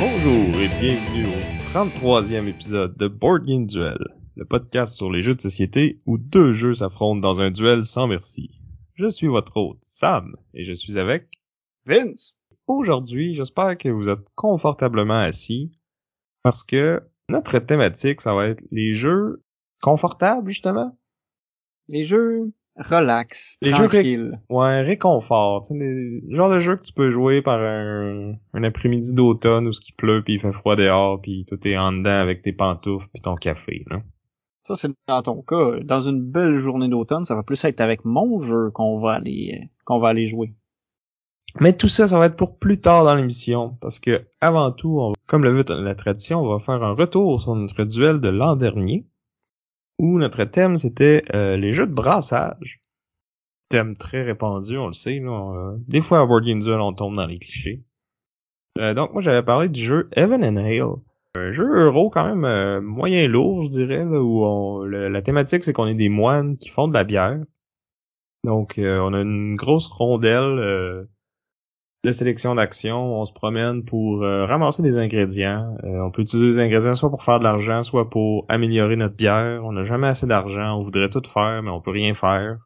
Bonjour et bienvenue au 33e épisode de Board Duel, le podcast sur les jeux de société où deux jeux s'affrontent dans un duel sans merci. Je suis votre hôte, Sam, et je suis avec Vince. Aujourd'hui, j'espère que vous êtes confortablement assis parce que notre thématique, ça va être les jeux confortables, justement. Les jeux relax, Les jeux tranquilles. Ouais, réconfort. Tu sais, les- le genre de jeu que tu peux jouer par un, un après-midi d'automne où ce qui pleut puis il fait froid dehors puis tout est en dedans avec tes pantoufles puis ton café, là. Ça, c'est dans ton cas. Dans une belle journée d'automne, ça va plus être avec mon jeu qu'on va aller, qu'on va aller jouer. Mais tout ça, ça va être pour plus tard dans l'émission, parce que avant tout, comme le veut la tradition, on va faire un retour sur notre duel de l'an dernier, où notre thème c'était euh, les jeux de brassage. Thème très répandu, on le sait. Euh, des fois à Board Game Duel, on tombe dans les clichés. Euh, donc moi, j'avais parlé du jeu Heaven and Hale. Un jeu euro quand même euh, moyen lourd, je dirais, là, où la thématique c'est qu'on est des moines qui font de la bière. Donc euh, on a une grosse rondelle. euh, de sélection d'action. On se promène pour euh, ramasser des ingrédients. On peut utiliser des ingrédients soit pour faire de l'argent, soit pour améliorer notre bière. On n'a jamais assez d'argent. On voudrait tout faire, mais on peut rien faire.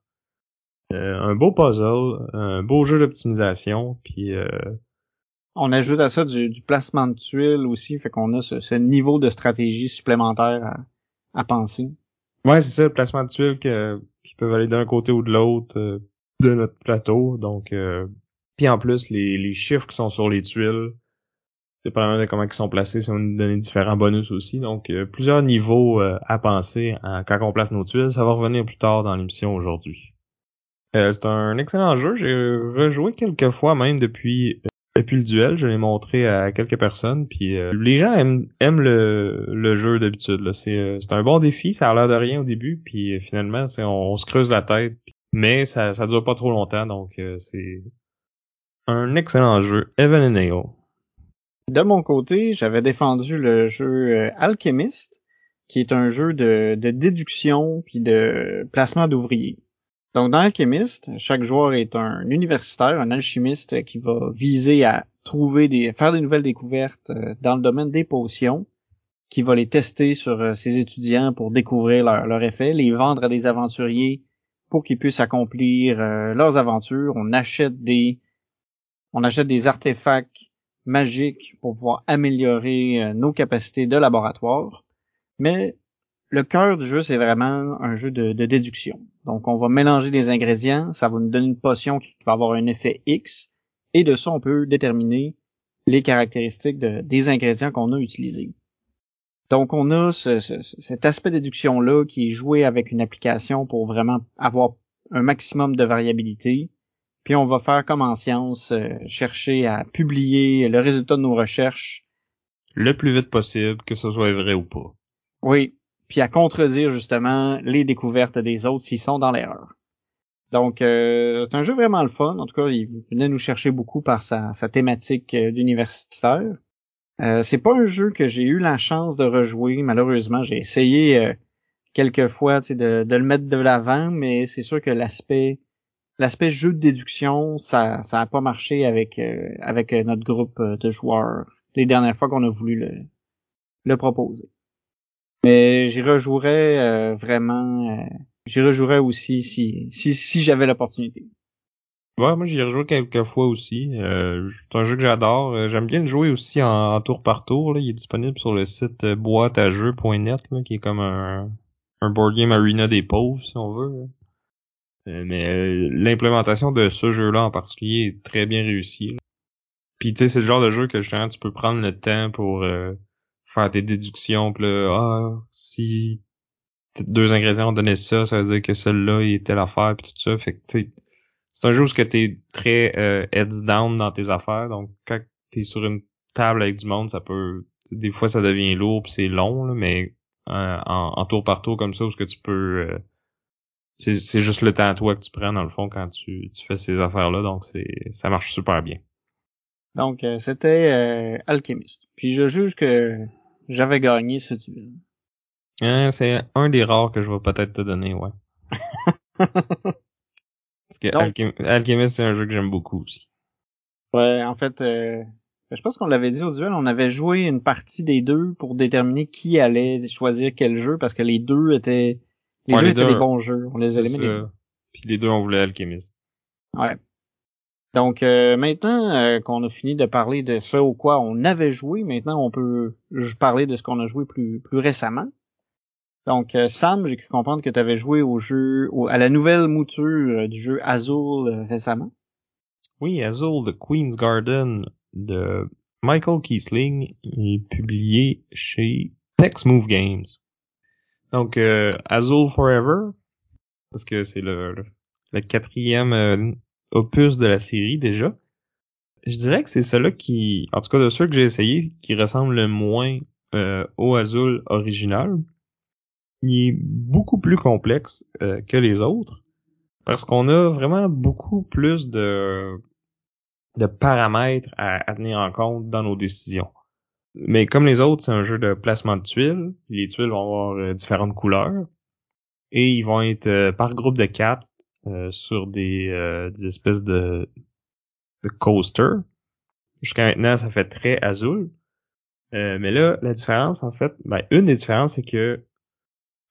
Un beau puzzle, un beau jeu d'optimisation, puis On ajoute à ça du, du placement de tuiles aussi, fait qu'on a ce, ce niveau de stratégie supplémentaire à, à penser. ouais, c'est ça, le placement de tuiles que- qui peuvent aller d'un côté ou de l'autre euh, de notre plateau. Donc, euh, puis en plus, les, les chiffres qui sont sur les tuiles, dépendamment de comment ils sont placés, ça va nous donner différents bonus aussi. Donc, euh, plusieurs niveaux euh, à penser quand on place nos tuiles. Ça va revenir plus tard dans l'émission aujourd'hui. Euh, c'est un excellent jeu. J'ai rejoué quelques fois même depuis depuis le duel. Je l'ai montré à quelques personnes. Puis euh, les gens aiment, aiment le, le jeu d'habitude. C'est euh, c'est un bon défi. Ça a l'air de rien au début. Puis euh, finalement, on, on se creuse la tête. Mais ça ça dure pas trop longtemps. Donc euh, c'est un excellent jeu. Evan and Ale. De mon côté, j'avais défendu le jeu euh, Alchemist, qui est un jeu de, de déduction puis de placement d'ouvriers. Donc dans Alchemist, chaque joueur est un universitaire, un alchimiste qui va viser à trouver des faire des nouvelles découvertes euh, dans le domaine des potions, qui va les tester sur euh, ses étudiants pour découvrir leur, effet, les vendre à des aventuriers pour qu'ils puissent accomplir euh, leurs aventures. On achète des on achète des artefacts magiques pour pouvoir améliorer nos capacités de laboratoire. Mais le cœur du jeu, c'est vraiment un jeu de déduction. Donc, on va mélanger des ingrédients, ça va nous donner une potion qui va avoir un effet X, et de ça, on peut déterminer les caractéristiques de- des ingrédients qu'on a utilisés. Donc, on a ce- ce- cet aspect déduction-là qui est joué avec une application pour vraiment avoir un maximum de variabilité. Puis on va faire comme en science, euh, chercher à publier le résultat de nos recherches. Le plus vite possible, que ce soit vrai ou pas. Oui. Puis à contredire justement les découvertes des autres s'ils sont dans l'erreur. Donc euh, c'est un jeu vraiment le fun. En tout cas, il venait nous chercher beaucoup par sa, sa thématique euh, d'universitaire. Euh, c'est pas un jeu que j'ai eu la chance de rejouer. Malheureusement, j'ai essayé euh, quelques fois de, de le mettre de l'avant, mais c'est sûr que l'aspect l'aspect jeu de déduction, ça ça a pas marché avec euh, avec notre groupe euh, de joueurs les dernières fois qu'on a voulu le le proposer. Mais j'y rejouerais euh, vraiment euh, j'y rejouerais aussi si si si j'avais l'opportunité. Ouais, moi j'y ai rejoué quelques fois aussi. Euh, c'est un jeu que j'adore. J'aime bien le jouer aussi en, en tour par tour. Là. Il est disponible sur le site boîteajeux.net, là, qui est comme un, un board game arena des pauvres, si on veut. mais l'implémentation de ce jeu-là en particulier est très bien réussie. Puis tu sais, c'est le genre de jeu que justement tu peux prendre le temps pour faire tes déductions. Puis là, ah, si deux ingrédients ont donné ça, ça veut dire que celui-là il est telle affaire puis tout ça. Fait que tu c'est un jeu où tu es très euh, heads down dans tes affaires. Donc quand t'es sur une table avec du monde, ça peut des fois ça devient lourd puis c'est long, là, mais euh, en, en tour par tour comme ça, où ce que tu peux euh, c'est, c'est juste le temps à toi que tu prends dans le fond quand tu, tu fais ces affaires-là, donc c'est ça marche super bien. Donc, euh, c'était euh, Alchemist. Puis je juge que j'avais gagné ce duel. Hein, c'est un des rares que je vais peut-être te donner, ouais. Parce que Alchemist, c'est un jeu que j'aime beaucoup aussi. Ouais, en fait, euh, je pense qu'on l'avait dit au duel, on avait joué une partie des deux pour déterminer qui allait choisir quel jeu, parce que les deux étaient les deux étaient des bons jeux. On les a aimés. Puis les deux, on voulait Alchemist. Ouais. Donc euh, maintenant euh, qu'on a fini de parler de ce au quoi on avait joué, maintenant on peut parler de ce qu'on a joué plus plus récemment. Donc euh, Sam, j'ai cru comprendre que tu avais joué au jeu à la nouvelle mouture du jeu Azul récemment. Oui, Azul The Queen's Garden de Michael Kiesling est publié chez Next Move Games. Donc Azul Forever parce que c'est le, le quatrième opus de la série déjà. Je dirais que c'est celui qui, en tout cas de ceux que j'ai essayé, qui ressemble le moins euh, au Azul original. Il est beaucoup plus complexe euh, que les autres parce qu'on a vraiment beaucoup plus de, de paramètres à, tenir en compte dans nos décisions. Mais comme les autres, c'est un jeu de placement de tuiles. Les tuiles vont avoir euh, différentes couleurs et ils vont être par groupe de quatre sur des, euh, des espèces de, de coaster. Jusqu'à maintenant, ça fait très azul. Euh, mais là, la différence, en fait, ben, une des différences, c'est que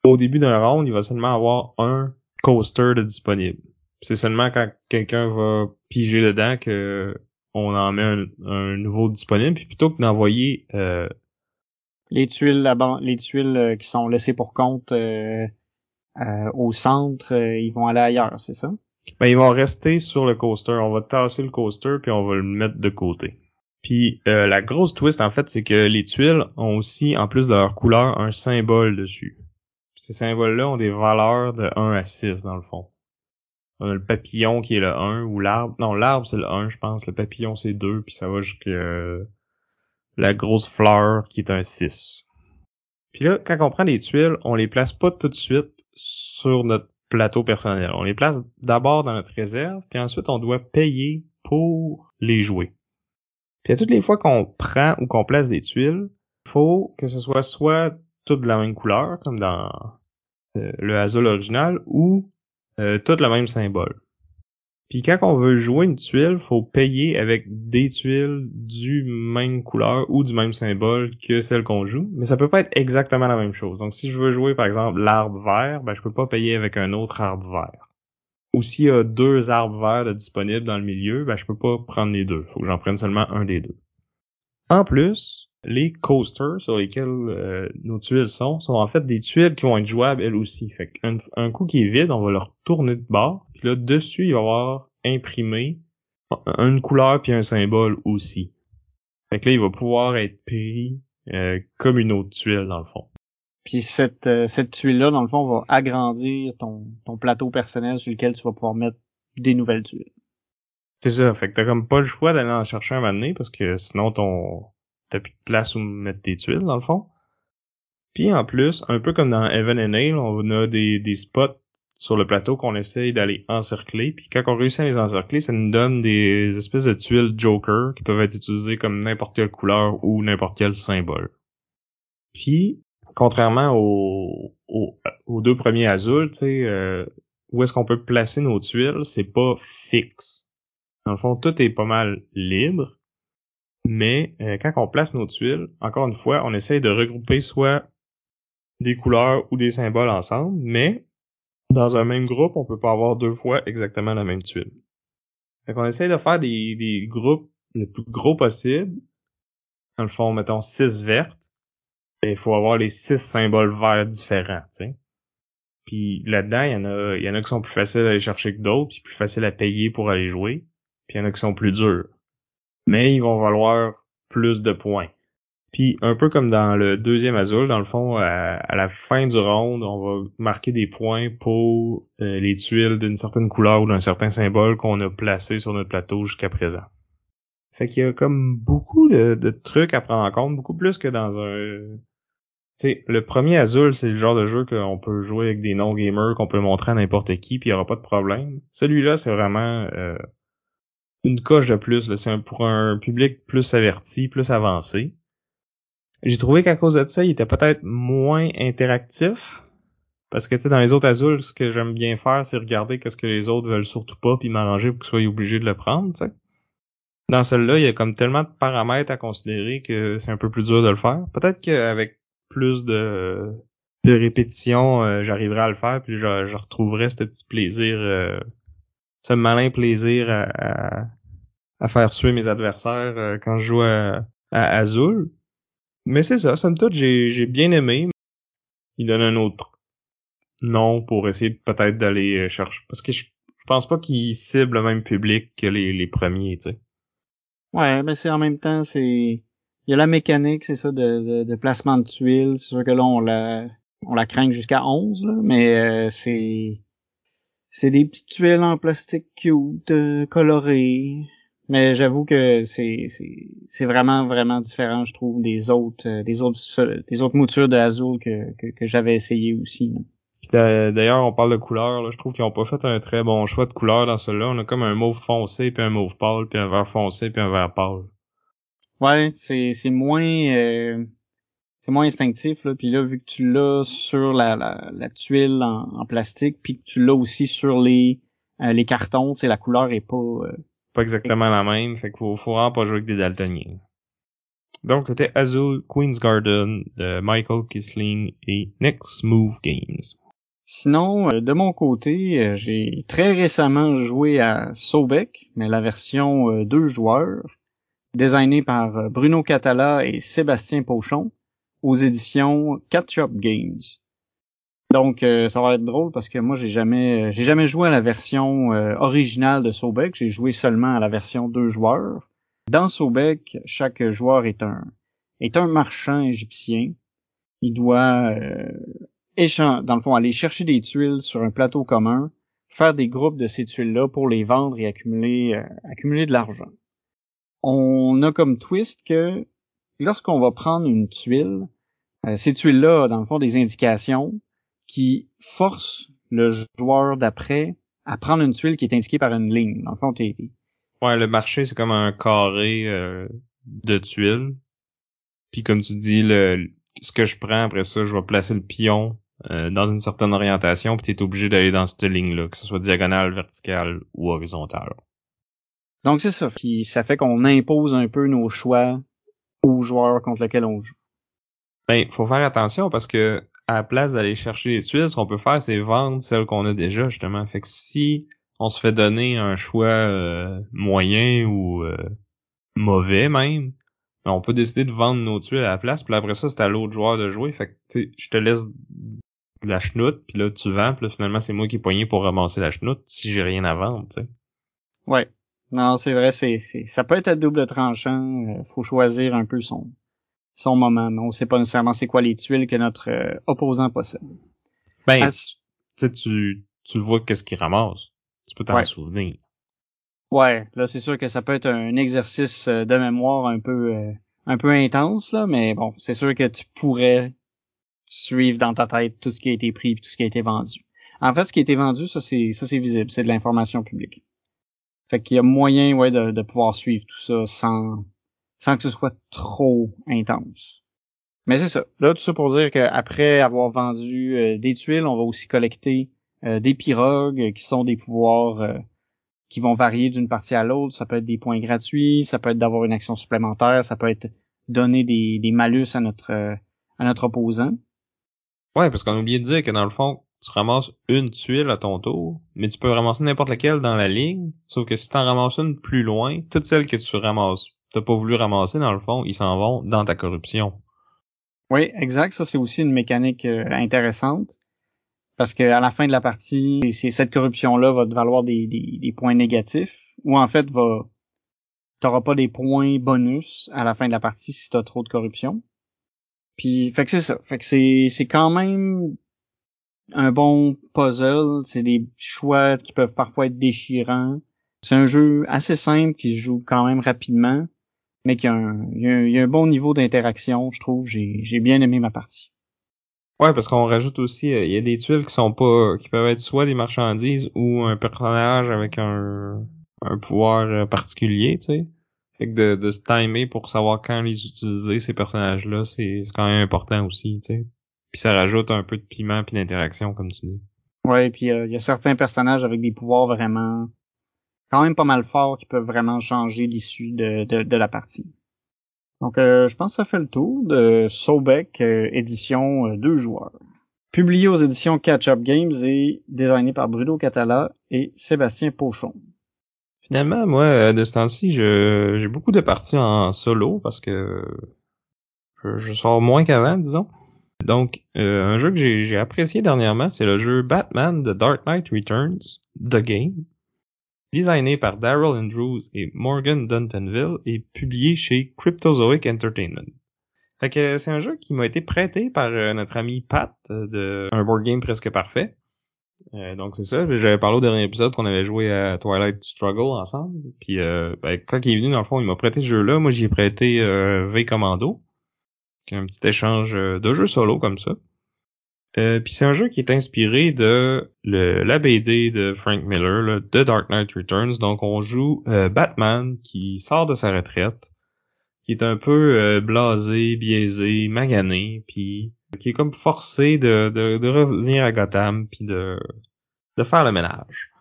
au début d'un round, il va seulement avoir un coaster de disponible. C'est seulement quand quelqu'un va piger dedans que on en met un, nouveau disponible. Puis plutôt que d'envoyer les tuiles les tuiles qui sont laissées pour compte euh, au centre, euh, ils vont aller ailleurs, c'est ça? Ben, ils vont rester sur le coaster. On va tasser le coaster puis on va le mettre de côté. Puis euh, la grosse twist en fait, c'est que les tuiles ont aussi, en plus de leur couleur, un symbole dessus. ces symboles-là ont des valeurs de 1 à 6 dans le fond. On a le papillon qui est le 1 ou l'arbre. Non, l'arbre c'est le 1, je pense. Le papillon c'est 2, puis ça va jusqu'à la grosse fleur qui est un 6. Puis là, quand on prend les tuiles, on les place pas tout de suite sur notre plateau personnel. On les place d'abord dans notre réserve, puis ensuite on doit payer pour les jouer. Puis à toutes les fois qu'on prend ou qu'on place des tuiles, faut que ce soit soit toutes de la même couleur, comme dans euh, le Azul original, ou euh, toutes le même symbole. Puis quand on veut jouer une tuile, faut payer avec des tuiles du même couleur ou du même symbole que celle qu'on joue, mais ça peut pas être exactement la même chose. Donc si je veux jouer par exemple l'arbre vert, ben je peux pas payer avec un autre arbre vert. Ou s'il y a deux arbres verts disponibles dans le milieu, ben je peux pas prendre les deux. Faut que j'en prenne seulement un des deux. En plus, les coasters sur lesquels euh, nos tuiles sont, sont en fait des tuiles qui vont être jouables elles aussi. Fait qu'un un coup qui est vide, on va le retourner de bord puis là, dessus, il va y avoir imprimé une couleur puis un symbole aussi. Fait que là, il va pouvoir être pris euh, comme une autre tuile, dans le fond. Puis cette, euh, cette tuile-là, dans le fond, va agrandir ton, ton plateau personnel sur lequel tu vas pouvoir mettre des nouvelles tuiles. C'est ça. Fait que t'as comme pas le choix d'aller en chercher un moment parce que sinon ton t'as plus de place où mettre tes tuiles, dans le fond. Puis en plus, un peu comme dans Heaven and Hale, on a des, des spots sur le plateau qu'on essaye d'aller encercler. Puis quand on réussit à les encercler, ça nous donne des espèces de tuiles Joker qui peuvent être utilisées comme n'importe quelle couleur ou n'importe quel symbole. Puis, contrairement aux, aux, deux premiers azules, tu sais, euh, où est-ce qu'on peut placer nos tuiles, c'est pas fixe. Dans le fond, tout est pas mal libre. Mais euh, quand on place nos tuiles, encore une fois, on essaye de regrouper soit des couleurs ou des symboles ensemble, mais dans un même groupe, on peut pas avoir deux fois exactement la même tuile. Fait qu'on essaye de faire des, des groupes le plus gros possible. Dans le fond, mettons six vertes. Et il faut avoir les six symboles verts différents, tu. Puis là-dedans, il y en a, il y en a qui sont plus faciles à aller chercher que d'autres, puis plus faciles à payer pour aller jouer. Puis il y en a qui sont plus durs. Mais ils vont valoir plus de points. Puis un peu comme dans le deuxième Azul, dans le fond, à, la fin du round, on va marquer des points pour euh, les tuiles d'une certaine couleur ou d'un certain symbole qu'on a placé sur notre plateau jusqu'à présent. Fait qu'il y a comme beaucoup de, trucs à prendre en compte, beaucoup plus que dans un sais, le premier Azul, c'est le genre de jeu qu'on peut jouer avec des non-gamers, qu'on peut montrer à n'importe qui, puis il n'y aura pas de problème. Celui-là, c'est vraiment euh, une coche de plus. C'est pour un public plus averti, plus avancé. J'ai trouvé qu'à cause de ça, il était peut-être moins interactif. Parce que tu sais, dans les autres Azules, ce que j'aime bien faire, c'est regarder qu'est-ce que les autres veulent surtout pas, puis m'arranger pour qu'ils soient obligés de le prendre, tu sais. Dans celui-là, il y a comme tellement de paramètres à considérer que c'est un peu plus dur de le faire. Peut-être qu'avec plus de, de répétitions, euh, j'arriverai à le faire, puis je, je retrouverai ce petit plaisir, euh, ce malin plaisir à, à, faire suer mes adversaires euh, quand je joue à, à Azul. Mais c'est ça, somme toute, j'ai, j'ai bien aimé. Il donne un autre nom pour essayer peut-être d'aller chercher. Parce que je, je pense pas qu'il cible le même public que les, les premiers, tu sais. Ouais, mais c'est en même temps, c'est il y a la mécanique, c'est ça, de, de, placement de tuiles. C'est sûr que là, on la on la craint jusqu'à 11, là, mais euh, c'est c'est des petites tuiles en plastique cute, euh, colorées. Mais j'avoue que c'est c'est c'est vraiment vraiment différent, je trouve, des autres euh, des autres des autres moutures de Azul que que, que j'avais essayé aussi. Là. D'ailleurs, on parle de couleurs. Je trouve qu'ils ont pas fait un très bon choix de couleurs dans celui-là. On a comme un mauve foncé, puis un mauve pâle, puis un vert foncé, puis un vert pâle. Ouais, c'est c'est moins euh, c'est moins instinctif là. Puis là, vu que tu l'as sur la, la, la tuile en, plastique, puis que tu l'as aussi sur les euh, les cartons, c'est la couleur est pas euh, pas exactement la même. Fait qu'il faut, vraiment pas jouer des daltoniens. Donc c'était Azul Queen's Garden de Michael Kisling et Next Move Games. Sinon, euh, de mon côté, euh, j'ai très récemment joué à Sobek, mais la version euh, deux joueurs, designée par Bruno Catala et Sébastien Pochon, aux éditions Catch-Up Games. Donc ça va être drôle parce que moi j'ai jamais j'ai jamais joué à la version originale de Sobek, j'ai joué seulement à la version deux joueurs. Dans Sobek, chaque joueur est un est un marchand égyptien. Il doit dans le fond, aller chercher des tuiles sur un plateau commun, faire des groupes de ces tuiles-là pour les vendre et accumuler, euh, accumuler de l'argent. On a comme twist que lorsqu'on va prendre une tuile, euh, ces tuiles-là, dans le fond, des indications qui forcent le joueur d'après à prendre une tuile qui est indiquée par une ligne. Dans le fond, t'es... Ouais, le marché, c'est comme un carré euh, de tuiles. Puis comme tu dis, le, ce que je prends après ça, je vais placer le pion euh, dans une certaine orientation, puis tu es obligé d'aller dans cette ligne-là, que ce soit diagonale, verticale ou horizontale. Donc c'est ça. Puis ça fait qu'on impose un peu nos choix aux joueurs contre lesquels on joue. Ben, faut faire attention parce que à la place d'aller chercher les tuiles, ce qu'on peut faire, c'est vendre celles qu'on a déjà, justement. Fait que si on se fait donner un choix euh, moyen ou euh, mauvais même, ben, on peut décider de vendre nos tuiles à la place, puis après ça, c'est à l'autre joueur de jouer. Fait que je te laisse la chenoute, puis là tu vends, puis finalement c'est moi qui ai poigné pour ramasser la chenoute si j'ai rien à vendre, tu. Ouais. Non, c'est vrai, c'est, c'est ça peut être à double tranchant, euh, faut choisir un peu son son moment, mais on sait pas nécessairement c'est quoi les tuiles que notre euh, opposant possède. Ben, tu tu tu vois qu'est-ce qu'il ramasse. Tu peux t'en souvenir. Ouais, là c'est sûr que ça peut être un exercice euh, de mémoire un peu un peu intense là, mais bon, c'est sûr que tu pourrais suivre dans ta tête tout ce qui a été pris et tout ce qui a été vendu. En fait, ce qui a été vendu, ça c'est ça c'est visible, c'est de l'information publique. Fait qu'il y a moyen ouais de, de, pouvoir suivre tout ça sans sans que ce soit trop intense. Mais c'est ça. Là, tout ça pour dire qu'après avoir vendu euh, des tuiles, on va aussi collecter euh, des pirogues qui sont des pouvoirs euh, qui vont varier d'une partie à l'autre. Ça peut être des points gratuits, ça peut être d'avoir une action supplémentaire, ça peut être donner des, des malus à notre à notre opposant. Ouais, parce qu'on a oublié de dire que dans le fond, tu ramasses une tuile à ton tour, mais tu peux ramasser n'importe laquelle dans la ligne, sauf que si t'en ramasses une plus loin, toutes celles que tu ramasses, t'as pas voulu ramasser dans le fond, ils s'en vont dans ta corruption. Oui, exact. Ça, c'est aussi une mécanique euh, intéressante. Parce que à la fin de la partie, c'est cette corruption-là va te valoir des, des, points négatifs, ou en fait va t'auras pas des points bonus à la fin de la partie si t'as trop de corruption. Puis, fait que c'est ça. Fait que c'est, c'est quand même un bon puzzle. C'est des choix qui peuvent parfois être déchirants. C'est un jeu assez simple qui se joue quand même rapidement, mais qui a un, il y a un, bon niveau d'interaction, je trouve. J'ai, j'ai bien aimé ma partie. Ouais, parce qu'on rajoute aussi, euh, il y a des tuiles qui sont pas, qui peuvent être soit des marchandises ou un personnage avec un, un pouvoir euh, particulier, tu sais. Fait que de, de se timer pour savoir quand les utiliser, ces personnages-là, c'est quand même important aussi, tu sais. Puis ça rajoute un peu de piment puis d'interaction, comme tu dis. Ouais, puis il y a certains personnages avec des pouvoirs vraiment quand même pas mal forts qui peuvent vraiment changer l'issue de, de, de, la partie. Donc, euh, je pense que ça fait le tour de Sobek euh, édition euh, deux joueurs. Publié aux éditions Catch-Up Games et designé par Bruno Catala et Sébastien Pochon. Finalement, moi, de ce temps-ci, j'ai beaucoup de parties en solo parce que je, sors moins qu'avant, disons. Donc, un jeu que j'ai apprécié dernièrement, c'est le jeu Batman The Dark Knight Returns, The Game, designé par Daryl Andrews et Morgan Duntonville et publié chez Cryptozoic Entertainment. Fait que c'est un jeu qui m'a été prêté par euh, notre ami Pat euh, de un board game presque parfait. Euh, donc c'est ça, j'avais parlé au dernier épisode qu'on avait joué à Twilight Struggle ensemble. Puis ben, quand il est venu dans le fond, il m'a prêté ce jeu-là. Moi j'ai prêté V Commando, un petit échange de jeux solo comme ça. Euh, puis c'est un jeu qui est inspiré de le, la BD de Frank Miller, le The Dark Knight Returns. Donc on joue euh, Batman qui sort de sa retraite, qui est un peu euh, blasé, biaisé, magané, puis qui est comme forcé de, de, de revenir à Gotham puis de, de faire le ménage.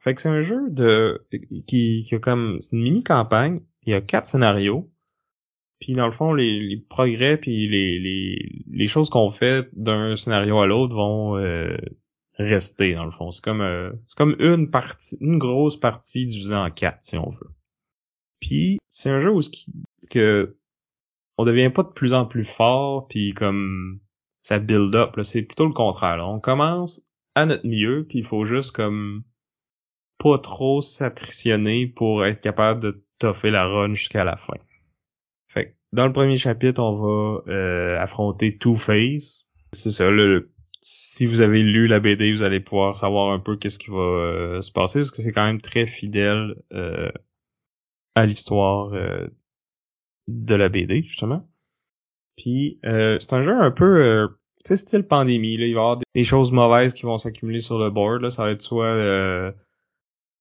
Fait que c'est un jeu de qui, qui a comme c'est une mini campagne. Il y a quatre scénarios. Puis dans le fond, les, progrès puis les, les, les choses qu'on fait d'un scénario à l'autre vont euh, rester dans le fond. C'est comme euh, c'est comme une partie, une grosse partie divisée en quatre si on veut. Puis c'est un jeu où ce qui, que on devient pas de plus en plus fort puis comme ça build up. C'est plutôt le contraire. On commence à notre mieux puis il faut juste comme pas trop s'attritionner pour être capable de toffer la run jusqu'à la fin. Dans le premier chapitre, on va euh, affronter Two-Face. C'est ça, le, si vous avez lu la BD, vous allez pouvoir savoir un peu qu'est-ce qui va euh, se passer, parce que c'est quand même très fidèle euh, à l'histoire de la BD, justement. Puis c'est un jeu un peu, tu sais, style pandémie. Là. Il va y avoir des choses mauvaises qui vont s'accumuler sur le board. Là. Ça va être soit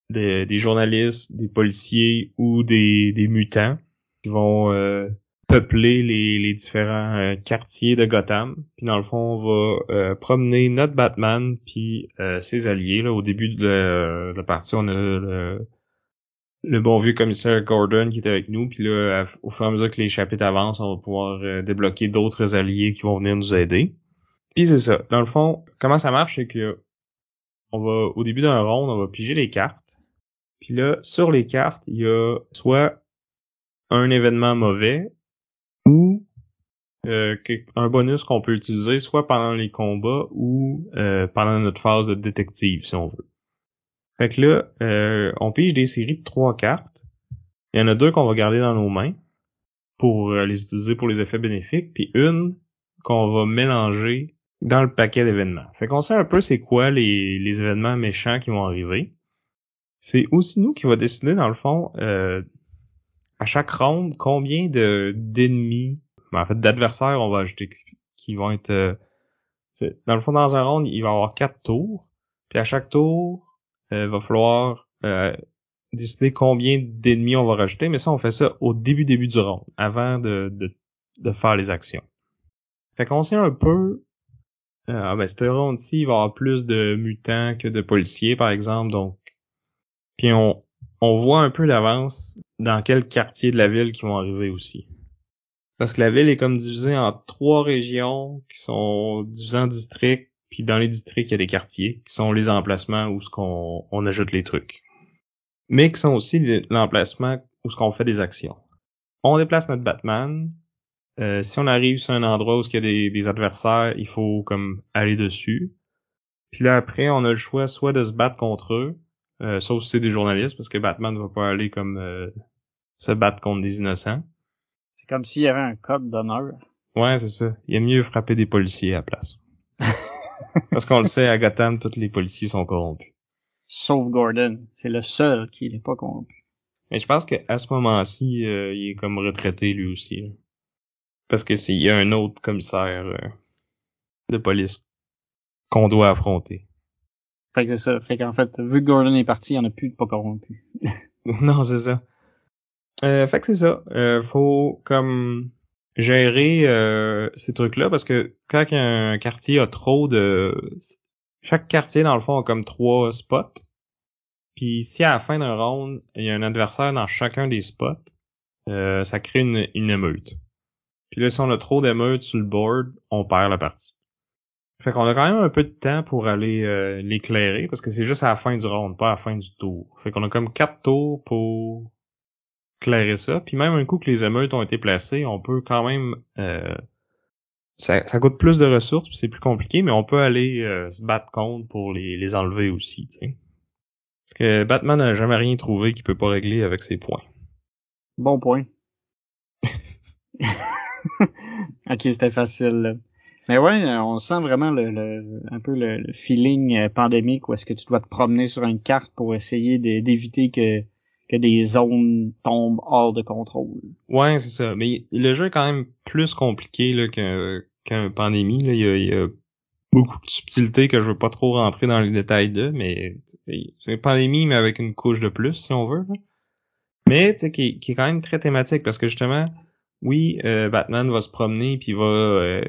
des, des, journalistes, des policiers ou des, des mutants qui vont euh, peupler les, les différents euh, quartiers de Gotham. Puis dans le fond, on va euh, promener notre Batman puis ses alliés. Là, au début de la, partie, on a le, le, bon vieux commissaire Gordon qui est avec nous. Puis là, au fur et à mesure que les chapitres avancent, on va pouvoir débloquer d'autres alliés qui vont venir nous aider. Puis c'est ça. Dans le fond, comment ça marche, c'est que on va au début d'un round, on va piger les cartes. Puis là, sur les cartes, il y a soit un événement mauvais euh, un bonus qu'on peut utiliser soit pendant les combats ou euh, pendant notre phase de détective, si on veut. Fait que là, euh, on pige des séries de trois cartes. Il y en a deux qu'on va garder dans nos mains pour les utiliser pour les effets bénéfiques, puis une qu'on va mélanger dans le paquet d'événements. Fait qu'on sait un peu c'est quoi les, les événements méchants qui vont arriver. C'est aussi nous qui va décider, dans le fond, euh, à chaque round, combien de d'ennemis, ben, en fait d'adversaires on va ajouter qui vont être euh, dans le fond dans un round, il va y avoir quatre tours, puis à chaque tour, il euh, va falloir euh, décider combien d'ennemis on va rajouter, mais ça on fait ça au début début du round, avant de, de, faire les actions. Fait qu'on sait un peu ah ben cette round-ci, il va y avoir plus de mutants que de policiers, par exemple, donc puis on, on voit un peu l'avance dans quel quartier de la ville qui vont arriver aussi. Parce que la ville est comme divisée en trois régions qui sont divisées en districts, puis dans les districts, il y a des quartiers qui sont les emplacements où ce qu'on on ajoute les trucs. Mais qui sont aussi l'emplacement où ce qu'on fait des actions. On déplace notre Batman. Euh, si on arrive sur un endroit où il y a des, adversaires, il faut comme aller dessus. Puis là après, on a le choix soit de se battre contre eux, euh, sauf si c'est des journalistes, parce que Batman ne va pas aller comme euh, se battre contre des innocents. Comme s'il y avait un code d'honneur. Ouais, c'est ça. Il est mieux frapper des policiers à la place. parce qu'on le sait, à Gotham, tous les policiers sont corrompus. Sauf Gordon. C'est le seul qui n'est pas corrompu. Mais je pense qu'à ce moment-ci, euh, il est comme retraité lui aussi. Parce que s'il y a un autre commissaire de police qu'on doit affronter. Fait que c'est ça. Fait qu'en fait, vu que Gordon est parti, il n'y en a plus de pas corrompus. non, c'est ça. Euh, fait que c'est ça. Euh, faut comme gérer euh, ces trucs-là parce que quand un quartier a trop de... Chaque quartier, dans le fond, a comme trois spots. Puis si à la fin d'un round, il y a un adversaire dans chacun des spots, euh, ça crée une, une émeute. Puis là, si on a trop d'émeutes sur le board, on perd la partie. Fait qu'on a quand même un peu de temps pour aller euh, l'éclairer, parce que c'est juste à la fin du round, pas à la fin du tour. Fait qu'on a comme quatre tours pour éclairer ça. Puis même un coup que les émeutes ont été placées, on peut quand même... Euh, ça, ça, coûte plus de ressources, c'est plus compliqué, mais on peut aller euh, se battre contre pour les, les enlever aussi, sais. Parce que Batman n'a jamais rien trouvé qu'il peut pas régler avec ses points. Bon point. ok, c'était facile. Mais ouais, on sent vraiment le, un peu le, feeling euh, pandémique où est-ce que tu dois te promener sur une carte pour essayer d'éviter que, que des zones tombent hors de contrôle. Ouais, c'est ça. Mais le jeu est quand même plus compliqué là, qu'un pandémie. Là. Il, y a, beaucoup de subtilités que je veux pas trop rentrer dans les détails de, mais c'est une pandémie, mais avec une couche de plus, si on veut. Mais qui, qui est quand même très thématique parce que justement, oui, euh, Batman va se promener puis va euh,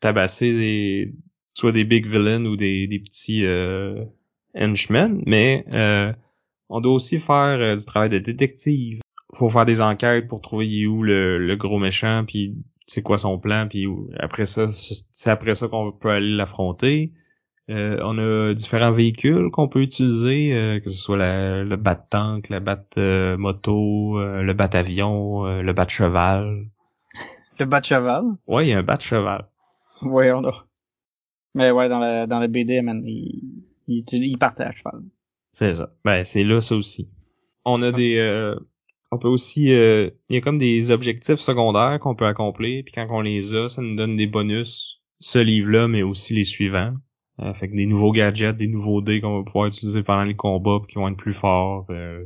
tabasser des soit des big villains ou des, des petits euh, henchmen, mais euh, on doit aussi faire du travail de détective. Faut faire des enquêtes pour trouver où le, le gros méchant puis c'est quoi son plan puis après ça c'est après ça qu'on peut aller l'affronter. Euh, on a différents véhicules qu'on peut utiliser, euh, que ce soit la, le bat-tank, la bat-moto, euh, le bat-avion, le bat-cheval. Le bat-cheval? Ouais, il y a un bat-cheval. Ouais, on a. Mais ouais, dans la, dans le BD, man, il, il, il partait à cheval. C'est ça. Ben, c'est là, ça aussi. On a des... on peut aussi... il y a comme des objectifs secondaires qu'on peut accomplir, puis quand on les a, ça nous donne des bonus, ce livre-là, mais aussi les suivants. Euh, fait que des nouveaux gadgets, des nouveaux dés qu'on va pouvoir utiliser pendant les combats qui vont être plus forts. Euh,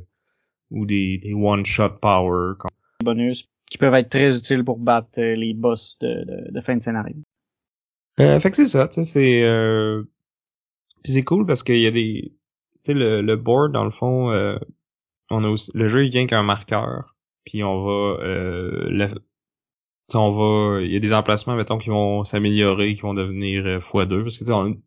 ou des, des one-shot power. Comme... Bonus qui peuvent être très utiles pour battre euh, les boss de, de, de fin de scénario. Euh, fait que c'est ça, tu sais, c'est... Euh... Puis c'est cool parce qu'il y a des... Tu sais, le, le board, dans le fond, on a aussi... le jeu, il vient qu'un marqueur. Puis on va... Euh, le on va il y a des emplacements mettons qui vont s'améliorer qui vont devenir x2 parce que tu sais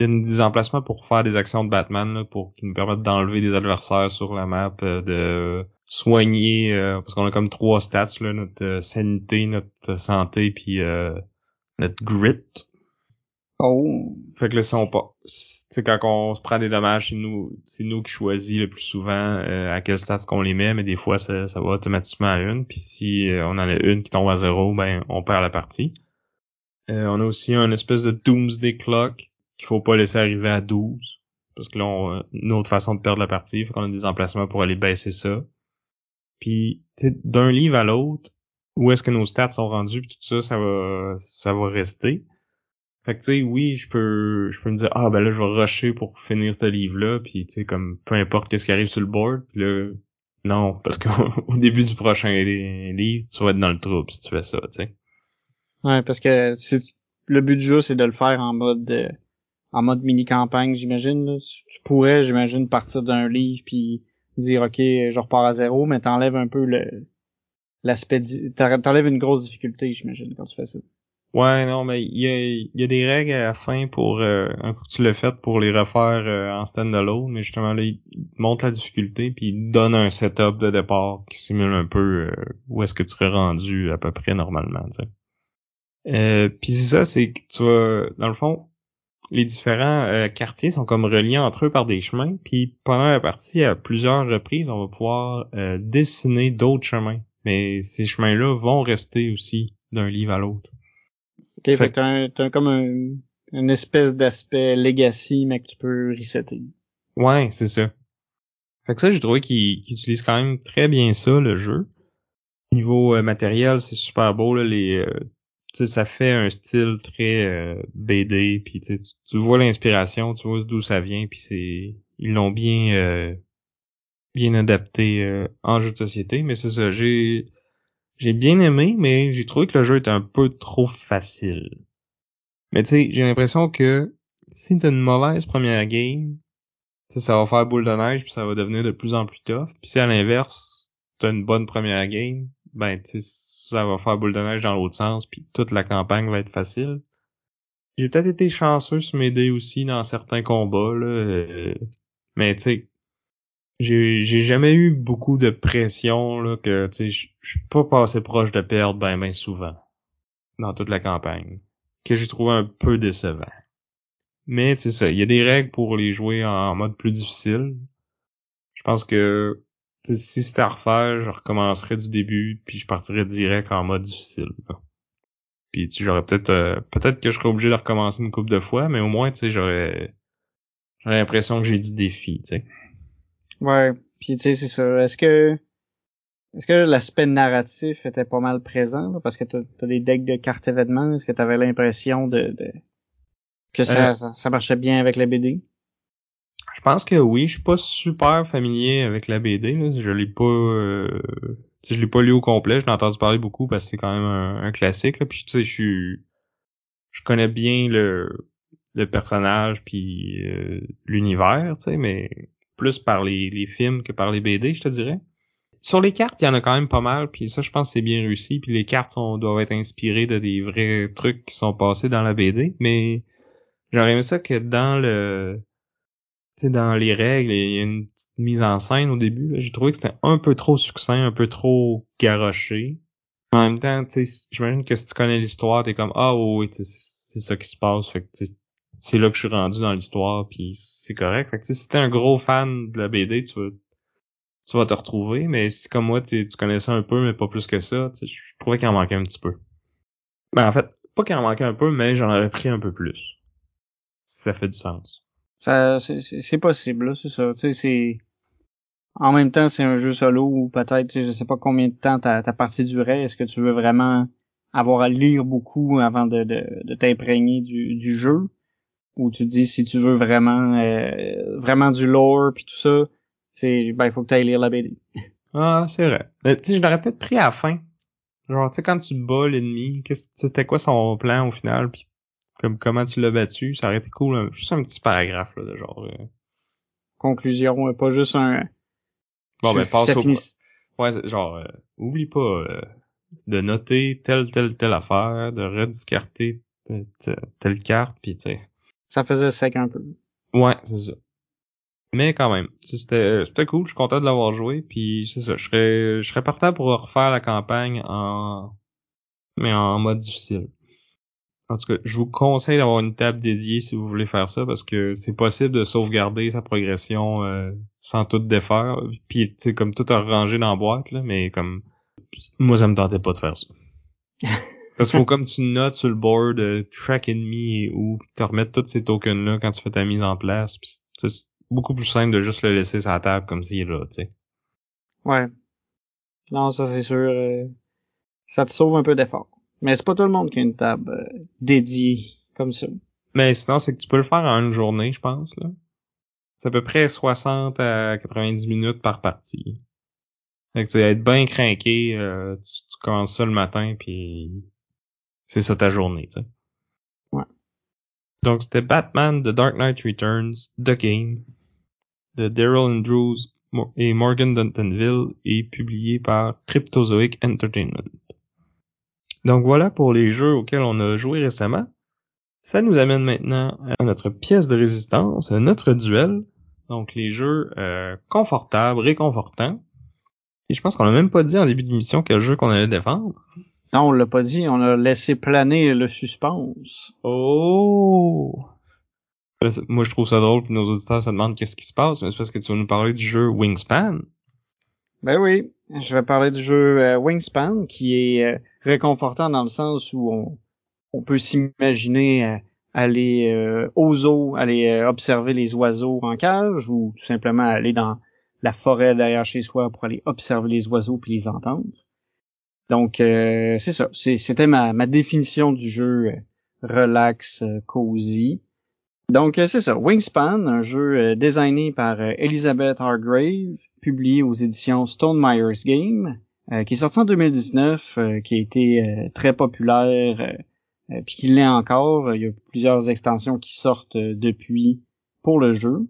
il y a des emplacements pour faire des actions de Batman là, pour qui nous permettent d'enlever des adversaires sur la map, euh, de soigner euh, parce qu'on a comme trois stats là, notre euh, sanité, notre santé puis notre grit. Oh. Fait que là si on pas quand on se prend des dommages, c'est nous c'est nous qui choisit le plus souvent à quel stats qu'on les met, mais des fois ça, ça va automatiquement à une, puis si on en a une qui tombe à zéro, ben on perd la partie. on a aussi un espèce de Doomsday Clock qu'il faut pas laisser arriver à 12. Parce que là, on a une autre façon de perdre la partie. Fait qu'on a des emplacements pour aller baisser ça. Puis, d'un livre à l'autre, où est-ce que nos stats sont rendus, puis tout ça, ça va, ça va rester. Fait que tu sais, oui, je peux, je peux me dire, ah ben là, je vais rusher pour finir ce livre-là, puis tu sais, comme peu importe qu'est-ce qui arrive sur le board, puis là, non, parce qu'au début du prochain livre, tu vas être dans le trouble si tu fais ça, tu sais. Ouais, parce que le but du jeu, c'est de le faire en mode euh, en mode mini-campagne, j'imagine. Tu, pourrais, j'imagine, partir d'un livre puis dire OK, je repars à zéro, mais t'enlèves un peu le l'aspect t'enlèves une grosse difficulté, j'imagine, quand tu fais ça. Ouais, non, mais il y a, y a des règles à la fin pour euh, un coup que tu l'as fait pour les refaire euh, en stand-alone, mais justement là, il monte la difficulté puis il donne un setup de départ qui simule un peu euh, où est-ce que tu serais rendu à peu près normalement, tu sais. Euh, puis ça, c'est que tu vas, dans le fond, les différents euh, quartiers sont comme reliés entre eux par des chemins. Puis pendant la partie, à plusieurs reprises, on va pouvoir dessiner d'autres chemins. Mais ces chemins-là vont rester aussi d'un livre à l'autre. Ok, fait, que t'as comme un, une espèce d'aspect legacy, mais que tu peux resetter. Ouais, c'est ça. Fait que ça, j'ai trouvé qu'il utilise quand même très bien ça, le jeu. Niveau euh, matériel, c'est super beau, là, les, sais, ça fait un style très euh, BD, puis tu, tu vois l'inspiration, tu vois d'où ça vient, puis c'est ils l'ont bien euh, bien adapté euh, en jeu de société, mais c'est ça, j'ai j'ai bien aimé, mais j'ai trouvé que le jeu était un peu trop facile. Mais tu sais, j'ai l'impression que si t'as une mauvaise première game, ça va faire boule de neige puis ça va devenir de plus en plus tough. Puis si à l'inverse, t'as une bonne première game, ben tu ça va faire boule de neige dans l'autre sens puis toute la campagne va être facile. J'ai peut-être été chanceux sur mes dés aussi dans certains combats là, euh, mais tu sais j'ai jamais eu beaucoup de pression là que tu sais je suis pas passé proche de perdre ben ben souvent dans toute la campagne que j'ai trouvé un peu décevant. Mais c'est ça, il y a des règles pour les jouer en mode plus difficile. Je pense que si c'était à refaire, je recommencerais du début, puis je partirais direct en mode difficile. Puis tu j'aurais peut-être euh, peut-être que je serais obligé de recommencer une couple de fois, mais au moins tu sais j'aurais j'aurais l'impression que j'ai du défi, tu sais. Ouais, puis tu sais c'est ça. Est-ce que est-ce que l'aspect narratif était pas mal présent parce que t'as as des decks de cartes événements, est-ce que t'avais l'impression de, de que euh, ça, ça, marchait bien avec la BD? Je pense que oui. Je suis pas super familier avec la BD. Je l'ai pas. Euh, je l'ai pas lu au complet. Je l'ai entendu parler beaucoup parce que c'est quand même un, classique. Là. Puis tu sais, je suis. Je connais bien le, le personnage puis euh, l'univers, tu sais, mais plus par les, les films que par les BD, je te dirais. Sur les cartes, il y en a quand même pas mal, puis ça, je pense c'est bien réussi. Puis les cartes sont, doivent être inspirées de des vrais trucs qui sont passés dans la BD, mais J'aurais aimé ça que dans le tu sais, dans les règles, il y a une petite mise en scène au début. J'ai trouvé que c'était un peu trop succinct, un peu trop garoché. En même temps, tu sais, j'imagine que si tu connais l'histoire, t'es comme ah oui, c'est ça qui se passe. Fait que c'est là que je suis rendu dans l'histoire, puis c'est correct. Fait que si t'es un gros fan de la BD, tu vas tu vas te retrouver. Mais si comme moi, tu connais ça un peu, mais pas plus que ça, je trouvais qu'il en manquait un petit peu. Ben en fait, pas qu'il en manquait un peu, mais j'en aurais pris un peu plus ça fait du sens. Ça, c'est possible, c'est ça. Tu sais, c'est en même temps, c'est un jeu solo ou peut-être, je sais pas combien de temps ta, ta partie durait. Est-ce que tu veux vraiment avoir à lire beaucoup avant de, de, de t'imprégner du, du jeu? Ou tu te dis si tu veux vraiment euh, vraiment du lore puis tout ça, c'est ben il faut que tu ailles lire la BD. Ah, c'est vrai. tu sais, je l'aurais peut-être pris à la fin. Genre, tu sais, quand tu bats l'ennemi, c'était quoi son plan au final, puis comme comment tu l'as battu, ça aurait été cool. juste un petit paragraphe là, de genre. Euh... Conclusion, pas juste un. Bon ben passe au. Ouais, genre euh, oublie pas euh, de noter telle telle telle affaire, de rediscarter telle, carte, puis tu sais. Ça faisait sec un peu. Ouais, c'est ça. Mais quand même, c'était c'était cool, je suis content de l'avoir joué, puis c'est ça, je serais je serais partant pour refaire la campagne en mais en mode difficile. En tout cas, je vous conseille d'avoir une table dédiée si vous voulez faire ça parce que c'est possible de sauvegarder sa progression euh, sans tout défaire. Puis tu sais comme tout arrangé dans la boîte là, mais comme moi ça me tentait pas de faire ça. parce qu'il faut comme tu notes sur le board euh, chaque ennemi ou te remettre tous ces tokens là quand tu fais ta mise en place. c'est beaucoup plus simple de juste le laisser sur la table comme s'il est là, tu sais. Ouais. Non, ça c'est sûr. Euh, ça te sauve un peu d'effort. Mais c'est pas tout le monde qui a une table euh, dédiée comme ça. Mais sinon, c'est que tu peux le faire en une journée, je pense. là. C'est à peu près 60 à 90 minutes par partie. Fait que tu être bien craqué, euh, tu, commences ça le matin, puis c'est ça ta journée, tu sais. Ouais. Donc c'était Batman The Dark Knight Returns, The Game, de Daryl Andrews et Morgan Duntonville et publié par Cryptozoic Entertainment. Donc voilà pour les jeux auxquels on a joué récemment. Ça nous amène maintenant à notre pièce de résistance, à notre duel. Donc les jeux euh, confortables, réconfortants. Et je pense qu'on a même pas dit en début d'émission quel jeu qu'on allait défendre. Non, on l'a pas dit, on a laissé planer le suspense. Oh! Moi, je trouve ça drôle que nos auditeurs se demandent qu'est-ce qui se passe, mais c'est parce que tu vas nous parler du jeu Wingspan. Ben oui, je vais parler du jeu euh, Wingspan, qui est euh, réconfortant dans le sens où on, on peut s'imaginer euh, aller aux eaux, aller observer les oiseaux en cage, ou tout simplement aller dans la forêt derrière chez soi pour aller observer les oiseaux puis les entendre. Donc c'est ça, c'était ma, ma, définition du jeu relax, cozy. Donc c'est ça, Wingspan, un jeu designé par Elizabeth Hargrave, publié aux éditions Stone Myers Game, euh, qui est sorti en 2019, euh, qui a été euh, très populaire euh, puis qu'il l'est encore. Il y a plusieurs extensions qui sortent euh, depuis pour le jeu.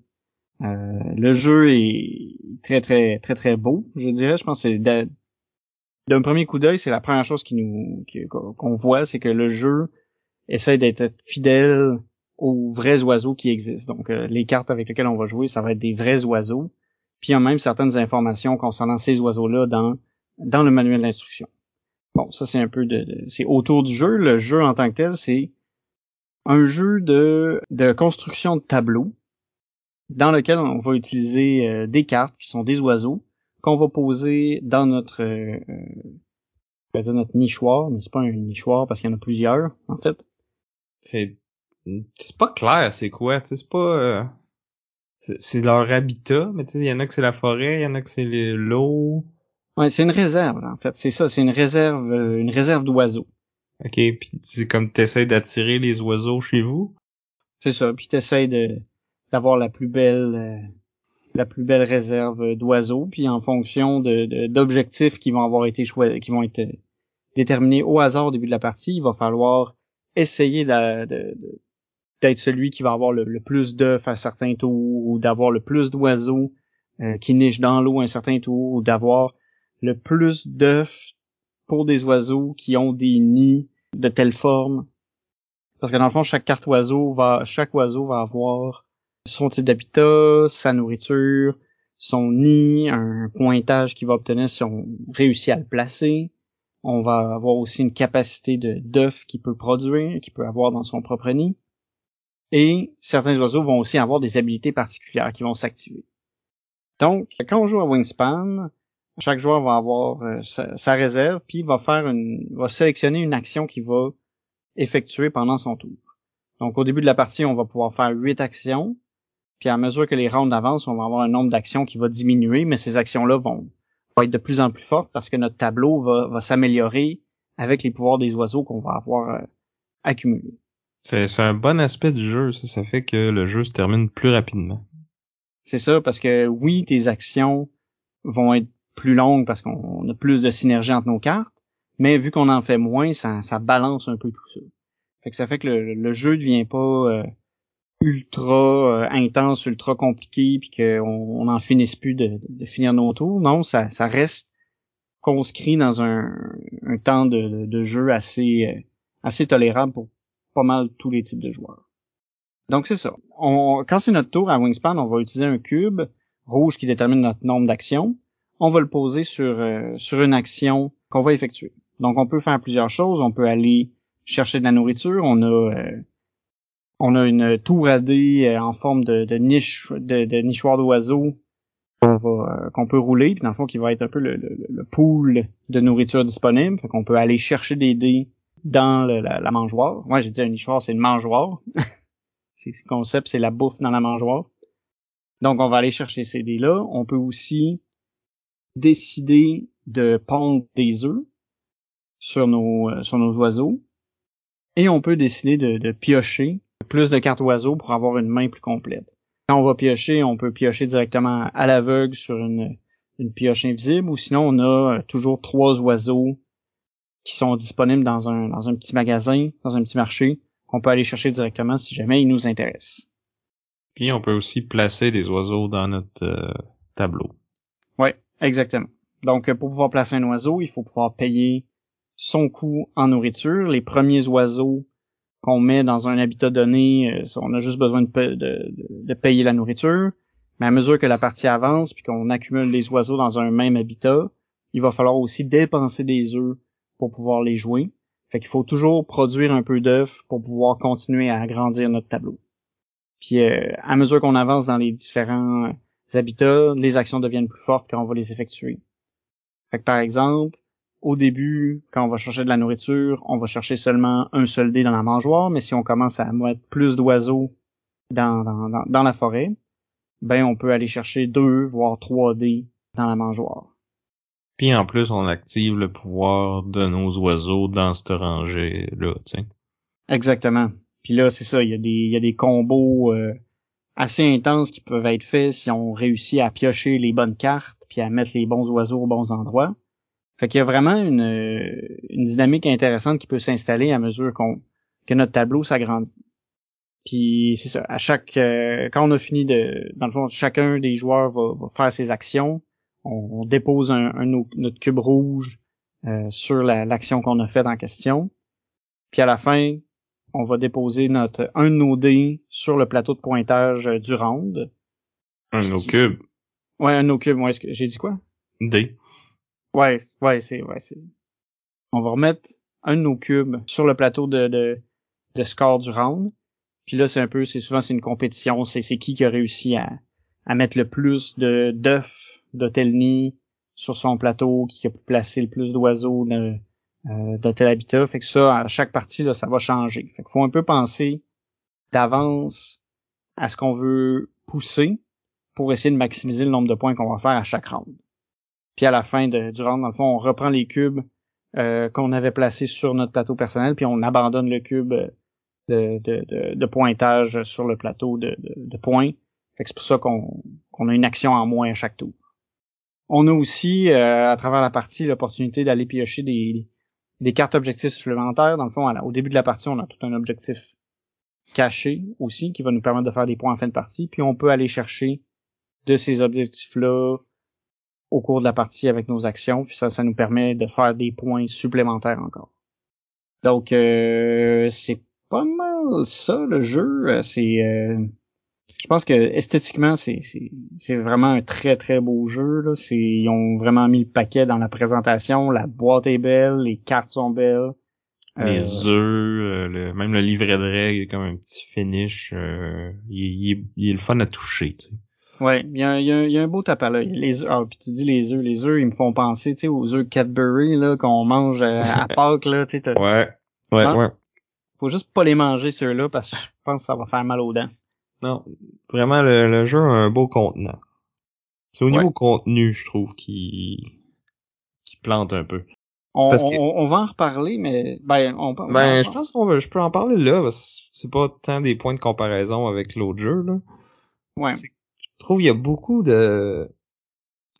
Euh, le jeu est très très très très beau, je dirais. Je pense que c'est d'un premier coup d'œil, c'est la première chose qui nous qu'on voit, c'est que le jeu essaie d'être fidèle aux vrais oiseaux qui existent. Donc les cartes avec lesquelles on va jouer, ça va être des vrais oiseaux. Puis il y a même certaines informations concernant ces oiseaux-là dans dans le manuel d'instruction. Bon, ça c'est un peu de, c'est autour du jeu. Le jeu en tant que tel, c'est un jeu de, de construction de tableaux dans lequel on va utiliser euh, des cartes qui sont des oiseaux qu'on va poser dans notre euh, euh dire notre nichoir, mais c'est pas un nichoir parce qu'il y en a plusieurs en fait. C'est c'est pas clair, c'est quoi, c'est pas euh, c'est leur habitat, mais tu sais il y en a que c'est la forêt, il y en a que c'est l'eau. Ouais, c'est une réserve, en fait. C'est ça, c'est une réserve, euh, une réserve d'oiseaux. OK, puis c'est comme t'essayes d'attirer les oiseaux chez vous? C'est ça, puis t'essayes de d'avoir la plus belle euh, la plus belle réserve d'oiseaux, puis en fonction de d'objectifs qui vont avoir été choisis, qui vont être déterminés au hasard au début de la partie, il va falloir essayer d'être celui qui va avoir le, plus d'œufs à certains tours, ou d'avoir le plus d'oiseaux euh, qui nichent dans l'eau un certain tour, ou d'avoir le plus d'œufs pour des oiseaux qui ont des nids de telle forme. Parce que dans le fond, chaque carte oiseau va, chaque oiseau va avoir son type d'habitat, sa nourriture, son nid, un pointage qu'il va obtenir si on réussit à le placer. On va avoir aussi une capacité de d'œufs qu'il peut produire, qu'il peut avoir dans son propre nid. Et certains oiseaux vont aussi avoir des habilités particulières qui vont s'activer. Donc, quand on joue à Wingspan, chaque joueur va avoir euh, sa, réserve, puis va faire une, va sélectionner une action qu'il va effectuer pendant son tour. Donc au début de la partie, on va pouvoir faire huit actions, puis à mesure que les rounds avancent, on va avoir un nombre d'actions qui va diminuer, mais ces actions-là vont, être de plus en plus fortes parce que notre tableau va, va s'améliorer avec les pouvoirs des oiseaux qu'on va avoir euh, accumulés. C'est un bon aspect du jeu, ça, ça fait que le jeu se termine plus rapidement. C'est ça, parce que oui, tes actions vont être plus longue parce qu'on a plus de synergie entre nos cartes, mais vu qu'on en fait moins, ça, ça balance un peu tout ça. Fait que ça fait que le, le jeu devient pas euh, ultra euh, intense, ultra compliqué, puis qu'on on en finisse plus de, de, finir nos tours. Non, ça, reste conscrit dans un, temps de, jeu assez euh, assez tolérable pour pas mal tous les types de joueurs. Donc c'est ça. On, quand c'est notre tour à Wingspan, on va utiliser un cube rouge qui détermine notre nombre d'actions on va le poser sur, euh, une action qu'on va effectuer. Donc on peut faire plusieurs choses. On peut aller chercher de la nourriture. On a on a une tour à dés euh, en forme de, niche de, nichoir d'oiseaux qu'on va qu'on peut rouler. Puis dans le fond, qui va être un peu le, le, pool de nourriture disponible. Fait qu'on peut aller chercher des dés dans la, mangeoire. Moi, j'ai dit un nichoir, c'est une mangeoire. c'est le concept, c'est la bouffe dans la mangeoire. Donc, on va aller chercher ces dés-là. On peut aussi décider de pondre des œufs sur nos, euh, sur nos oiseaux. Et on peut décider de, de, piocher plus de cartes oiseaux pour avoir une main plus complète. Quand on va piocher, on peut piocher directement à l'aveugle sur une, une pioche invisible ou sinon on a euh, toujours trois oiseaux qui sont disponibles dans un, dans un petit magasin, dans un petit marché, qu'on peut aller chercher directement si jamais ils nous intéressent. Puis on peut aussi placer des oiseaux dans notre euh, tableau. Ouais, Exactement. Donc, pour pouvoir placer un oiseau, il faut pouvoir payer son coût en nourriture. Les premiers oiseaux qu'on met dans un habitat donné, euh, on a juste besoin de, payer la nourriture. Mais à mesure que la partie avance, puis qu'on accumule les oiseaux dans un même habitat, il va falloir aussi dépenser des œufs pour pouvoir les jouer. Fait qu'il faut toujours produire un peu d'œufs pour pouvoir continuer à agrandir notre tableau. Puis euh, à mesure qu'on avance dans les différents habitats, les actions deviennent plus fortes quand on va les effectuer. Fait que par exemple, au début, quand on va chercher de la nourriture, on va chercher seulement un seul dé dans la mangeoire, mais si on commence à mettre plus d'oiseaux dans, dans, dans, la forêt, ben on peut aller chercher deux, voire trois dés dans la mangeoire. Puis en plus, on active le pouvoir de nos oiseaux dans cette rangée-là, tu Exactement. Puis là, c'est ça, il y a des, il y a des combos euh, assez intenses qui peuvent être faits si on réussit à piocher les bonnes cartes puis à mettre les bons oiseaux aux bons endroits. Fait qu'il y a vraiment une, une dynamique intéressante qui peut s'installer à mesure qu'on que notre tableau s'agrandit. Puis c'est ça, à chaque euh, quand on a fini de dans le fond chacun des joueurs va, faire ses actions, on, dépose un, notre cube rouge euh, sur l'action qu'on a faite en question. Puis à la fin, on va déposer notre un de nos dés sur le plateau de pointage du round. Un de nos cubes. Ouais, un de nos cubes. Ouais, j'ai dit quoi? D. Ouais, ouais, c'est ouais, c'est. On va remettre un de nos cubes sur le plateau de, de, score du round. Puis là, c'est un peu, c'est souvent c'est une compétition, c'est c'est qui qui a réussi à, mettre le plus de d'œufs de tel nid sur son plateau, qui a pu placer le plus d'oiseaux de, euh, tel habitat. Fait que ça, à chaque partie, là, ça va changer. Fait qu'il faut un peu penser d'avance à ce qu'on veut pousser pour essayer de maximiser le nombre de points qu'on va faire à chaque round. Puis à la fin de, du round, dans le fond, on reprend les cubes euh, qu'on avait placés sur notre plateau personnel, puis on abandonne le cube de, de, de, pointage sur le plateau de, de, points. c'est pour ça qu'on qu'on a une action en moins à chaque tour. On a aussi, euh, à travers la partie, l'opportunité d'aller piocher des, des cartes objectifs supplémentaires. Dans le fond, au début de la partie, on a tout un objectif caché aussi qui va nous permettre de faire des points en fin de partie. Puis on peut aller chercher de ces objectifs-là au cours de la partie avec nos actions. Puis ça, ça nous permet de faire des points supplémentaires encore. Donc euh, c'est pas mal ça le jeu. Euh, c'est euh, je pense que esthétiquement c'est c'est vraiment un très très beau jeu là. Ils ont vraiment mis le paquet dans la présentation. La boîte est belle, les cartes sont belles. Les œufs, le, même le livret de règles, est comme un petit finish. il, il, est le fun à toucher. Tu sais. Ouais, il y a, y, a, y a, un beau tape à l'œil. Les œufs, ah, puis tu dis les œufs, les œufs, ils me font penser, tu sais, aux œufs Cadbury là qu'on mange à, Pâques là, tu sais. Ouais, ouais, ouais. Faut juste pas les manger ceux-là parce que je pense que ça va faire mal aux dents. Non, vraiment le, jeu a un beau contenant. C'est au niveau contenu, je trouve, qui qui plante un peu. On, on, va en reparler, mais ben, on, ben, je pense qu'on je peux en parler là, parce que c'est pas tant des points de comparaison avec l'autre jeu là. Ouais trouve qu'il y a beaucoup de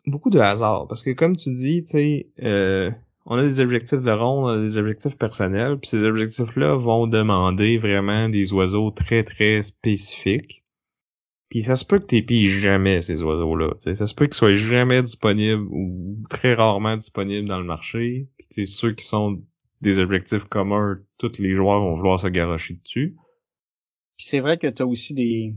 beaucoup de hasard parce que comme tu dis, tu sais, euh, on a des objectifs de ronde, on a des objectifs personnels, ces objectifs-là vont demander vraiment des oiseaux très très spécifiques. Puis ça se peut que t'épies jamais ces oiseaux-là, ça se peut qu'ils soient jamais disponibles ou très rarement disponibles dans le marché. Puis ceux qui sont des objectifs communs, tous les joueurs vont vouloir se garocher dessus c'est vrai que tu as aussi des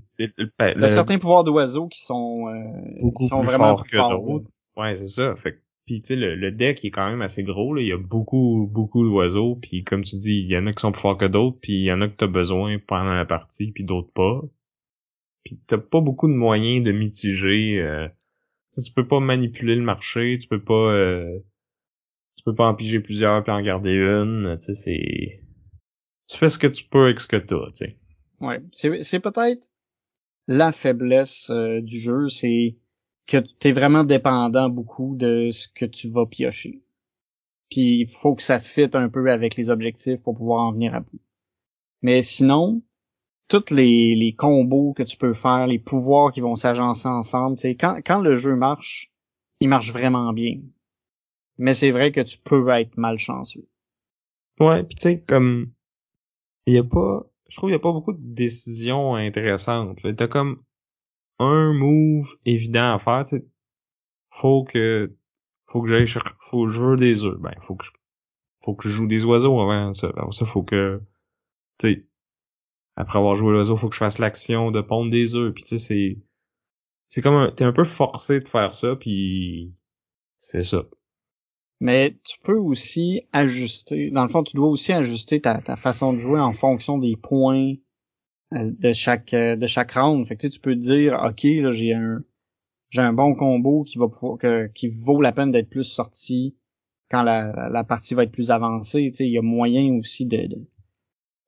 ben, certains pouvoirs d'oiseaux qui sont euh, beaucoup qui sont plus vraiment forts que d'autres. Ouais, c'est ça. Fait puis tu sais le, deck est quand même assez gros là, il y a beaucoup beaucoup d'oiseaux puis comme tu dis, il y en a qui sont plus forts que d'autres puis il y en a que tu as besoin pendant la partie puis d'autres pas. Puis t'as pas beaucoup de moyens de mitiger euh, tu peux pas manipuler le marché, tu peux pas euh, tu peux pas en piger plusieurs puis en garder une, tu sais c'est tu fais ce que tu peux avec ce que t'as, tu sais. Ouais, c'est peut-être la faiblesse euh, du jeu, c'est que tu es vraiment dépendant beaucoup de ce que tu vas piocher. Puis il faut que ça fitte un peu avec les objectifs pour pouvoir en venir à bout. Mais sinon, tous les, les combos que tu peux faire, les pouvoirs qui vont s'agencer ensemble, c'est quand, quand le jeu marche, il marche vraiment bien. Mais c'est vrai que tu peux être malchanceux. Ouais, puis tu sais, comme il y a pas je trouve qu'il n'y a pas beaucoup de décisions intéressantes. T'as comme un move évident à faire. T'sais. Faut que faut que j'aille faut que je joue des œufs. Ben faut que je, faut que je joue des oiseaux avant ça. Ça faut que tu après avoir joué l'oiseau, faut que je fasse l'action de pondre des œufs. Puis tu sais c'est c'est comme t'es un peu forcé de faire ça puis c'est ça. Mais tu peux aussi ajuster. Dans le fond, tu dois aussi ajuster ta, façon de jouer en fonction des points euh, de chaque euh, de chaque round. Fait que tu peux dire, ok, là j'ai un j'ai un bon combo qui va pouvoir, que, qui vaut la peine d'être plus sorti quand la, la partie va être plus avancée. Tu il y a moyen aussi de, de,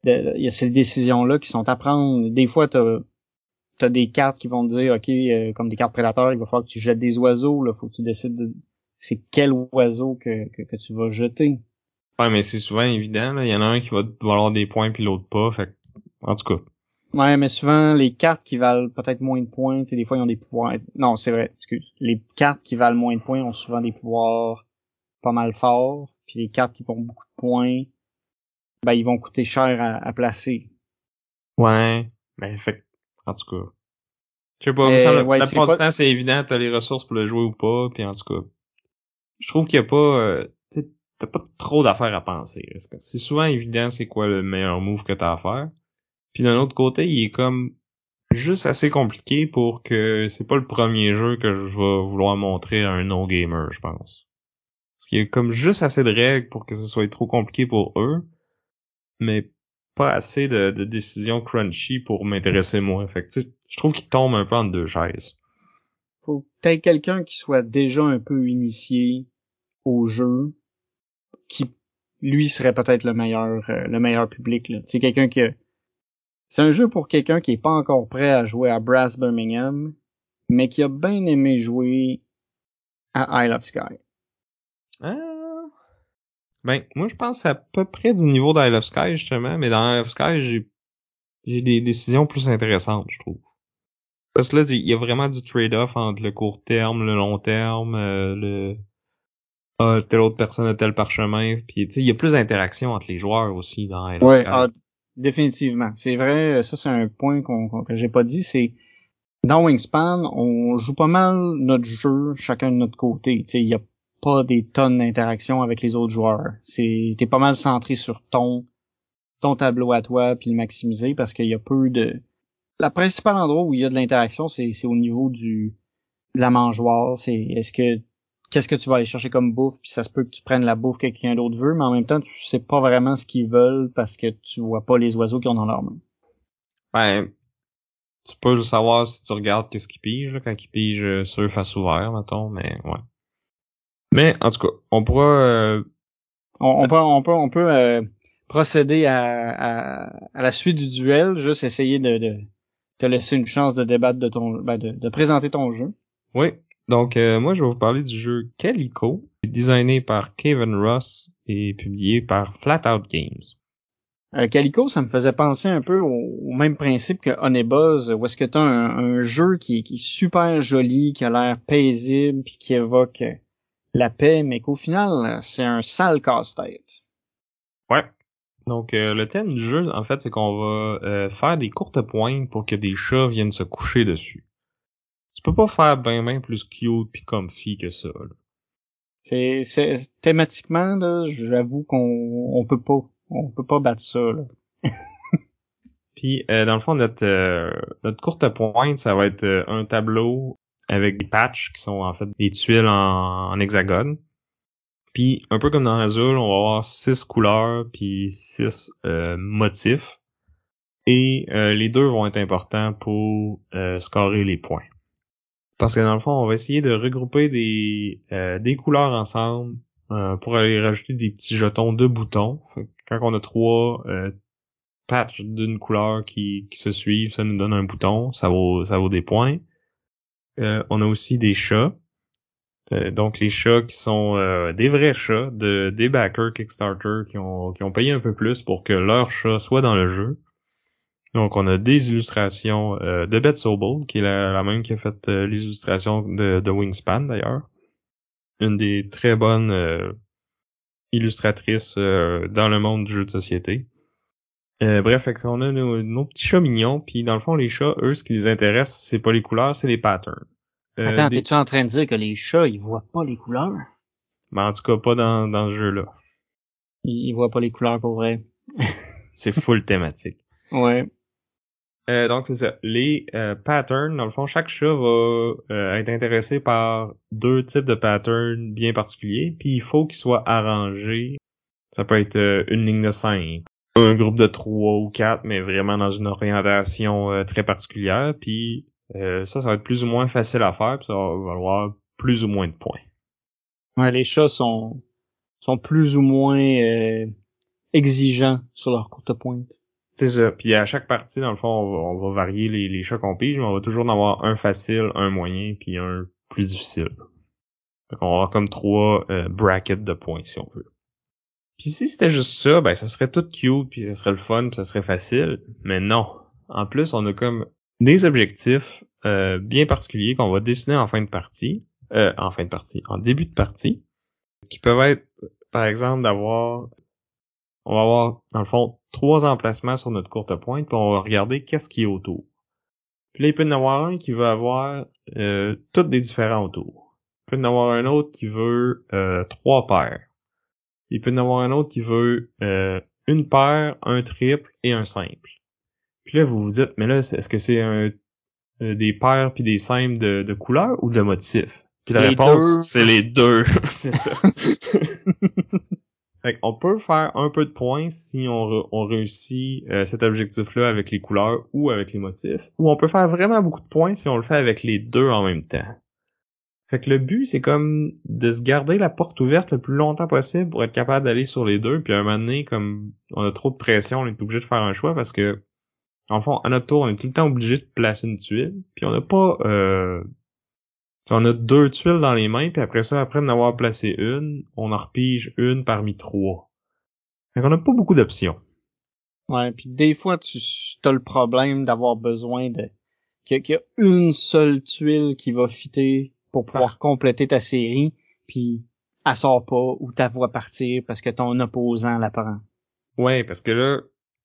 il y a ces décisions là qui sont à prendre. Des fois, t'as as des cartes qui vont te dire, ok, euh, comme des cartes prédateurs, il va falloir que tu jettes des oiseaux. Là, faut que tu décides de c'est quel oiseau que, que, tu vas jeter. Ouais, mais c'est souvent évident. Il y en a un qui va valoir des points puis l'autre pas. Fait en tout cas. Ouais, mais souvent les cartes qui valent peut-être moins de points, tu des fois ils ont des pouvoirs. Non, c'est vrai. Excuse. Les cartes qui valent moins de points ont souvent des pouvoirs pas mal forts. Puis les cartes qui font beaucoup de points, ben ils vont coûter cher à, à placer. Ouais, mais fait, en tout cas. Je sais pas, me semble, ouais, la c'est évident, t'as les ressources pour le jouer ou pas, puis en tout cas. Je trouve qu'il y a pas, euh, t'as pas trop d'affaires à penser. C'est souvent évident c'est quoi le meilleur move que t'as à faire. Puis d'un autre côté, il est comme juste assez compliqué pour que c'est pas le premier jeu que je vais vouloir montrer à un no-gamer, je pense. Parce qu'il y a comme juste assez de règles pour que ce soit trop compliqué pour eux, mais pas assez de, décisions crunchy pour m'intéresser moi. Fait que, je trouve qu'il tombe un peu entre deux chaises. Faut peut-être quelqu'un qui soit déjà un peu initié au jeu, qui lui serait peut-être le meilleur euh, le meilleur public. C'est quelqu'un qui c'est un jeu pour quelqu'un qui est pas encore prêt à jouer à Brass Birmingham, mais qui a bien aimé jouer à Isle of Sky. Ah. Ben, moi je pense à peu près du niveau d'Isle of Sky justement, mais dans Isle of Sky, j'ai des décisions plus intéressantes, je trouve. Parce que là, il y a vraiment du trade-off entre le court terme, le long terme, euh, le ah, telle autre personne a tel parchemin, puis tu il y a plus d'interaction entre les joueurs aussi dans of Ouais, ah, définitivement. C'est vrai, ça c'est un point qu'on, qu'on- que j'ai pas dit, c'est dans Wingspan, on joue pas mal notre jeu chacun de notre côté. Tu il y a pas des tonnes d'interactions avec les autres joueurs. C'est t'es pas mal centré sur ton ton tableau à toi puis le maximiser parce qu'il y a peu de la principale endroit où il y a de l'interaction, c'est au niveau du de la mangeoire, c'est est-ce que qu'est-ce que tu vas aller chercher comme bouffe, puis ça se peut que tu prennes la bouffe que quelqu'un d'autre veut, mais en même temps, tu sais pas vraiment ce qu'ils veulent parce que tu vois pas les oiseaux qu'ils ont dans leurs mains. Ben, tu peux le savoir si tu regardes qu'est-ce qu'ils pigent, là, quand ils pigent euh, sur face ouvert, mettons, mais ouais. Mais, en tout cas, on pourra, euh, On, on peut on peut on peut euh, procéder à, à, à la suite du duel, juste essayer de, de te laisser une chance de débattre de ton ben de, de présenter ton jeu. oui. Donc, euh, moi, je vais vous parler du jeu Calico, designé par Kevin Ross et publié par Flatout Games. Euh, Calico, ça me faisait penser un peu au, au même principe que Honeybuzz, où est-ce que tu as un, un jeu qui, est- qui est super joli, qui a l'air paisible, puis qui évoque la paix, mais qu'au final, c'est un sale casse-tête. Donc, euh, le thème du jeu, en fait, c'est qu'on va euh, faire des courtes pointes pour que des chats viennent se coucher dessus. Tu peux pas faire ben ben plus cute puis comfy que ça. C'est, c'est thématiquement là, j'avoue qu'on on peut pas, on peut pas battre ça. Là. Puis euh, dans le fond, notre euh, notre courte pointe, ça va être euh, un tableau avec des patchs qui sont en fait des tuiles en, en hexagone. Puis un peu comme dans Azul, on va avoir six couleurs puis six euh, motifs. Et euh, les deux vont être importants pour euh, scorer les points. Parce que dans le fond, on va essayer de regrouper des, des couleurs ensemble pour aller rajouter des petits jetons de boutons. Quand on a trois patchs d'une couleur qui, qui se suivent, ça nous donne un bouton, ça vaut, ça vaut des points. On a aussi des chats. Euh, donc les chats qui sont euh, des vrais chats, de, des backers Kickstarter qui ont, qui ont payé un peu plus pour que leur chat soit dans le jeu. Donc on a des illustrations euh, de Beth Sobel, qui est la, la même qui a fait euh, les illustrations de, de Wingspan d'ailleurs. Une des très bonnes euh, illustratrices dans le monde du jeu de société. Bref, on a nos, nos petits chats mignons, puis dans le fond les chats, eux, ce qui les intéresse, c'est pas les couleurs, c'est les patterns. Euh, Attends, des- t'es-tu en train de dire que les chats, ils voient pas les couleurs? Mais en tout cas pas dans, dans ce jeu-là. Ils, ils voient pas les couleurs pour vrai. C'est full thématique. Ouais. Euh, donc c'est ça. Les euh, patterns, dans le fond, chaque chat va euh, être intéressé par deux types de patterns bien particuliers, puis il faut qu'ils soient arrangés. Ça peut être euh, une ligne de cinq, un groupe de trois ou quatre, mais vraiment dans une orientation euh, très particulière. Puis euh, ça, ça va être plus ou moins facile à faire, puis ça va valoir plus ou moins de points. Ouais, les chats sont sont plus ou moins euh, exigeants sur leur courte pointe. C'est ça. Puis à chaque partie, dans le fond, on va, on va varier les, les chats qu'on pige, mais on va toujours en avoir un facile, un moyen, puis un plus difficile. Fait qu'on va avoir comme trois euh, brackets de points, si on veut. Puis si c'était juste ça, ben ça serait tout cute, puis ça serait le fun, puis ça serait facile. Mais non. En plus, on a comme des objectifs euh, bien particuliers qu'on va dessiner en fin de partie. Euh, en fin de partie, en début de partie. Qui peuvent être, par exemple, d'avoir on va avoir, dans le fond, trois emplacements sur notre courte pointe, puis on va regarder qu'est-ce qui est autour. Puis là, il peut y en avoir un qui veut avoir euh, toutes des différents autour. Il peut y en avoir un autre qui veut euh, trois paires. Il peut y en avoir un autre qui veut euh, une paire, un triple et un simple. Puis là, vous vous dites, mais là, est-ce que c'est un euh, des paires puis des simples de, de couleurs ou de motifs? Puis la Les réponse, c'est les deux. c'est ça. Fait on peut faire un peu de points si on, on réussit euh, cet objectif-là avec les couleurs ou avec les motifs. Ou on peut faire vraiment beaucoup de points si on le fait avec les deux en même temps. Fait que le but, c'est comme de se garder la porte ouverte le plus longtemps possible pour être capable d'aller sur les deux. Puis à un moment donné, comme on a trop de pression, on est obligé de faire un choix parce que, en fond, à notre tour, on est tout le temps obligé de placer une tuile. Puis on n'a pas... Euh, on a deux tuiles dans les mains, puis après ça, après d'en avoir placé une, on en repige une parmi trois. Fait qu'on n'a pas beaucoup d'options. Ouais, puis des fois, tu as le problème d'avoir besoin de qu'il y a une seule tuile qui va fitter pour pouvoir compléter ta série, puis elle sort pas ou ta voix partir parce que ton opposant la prend. Ouais, parce que là,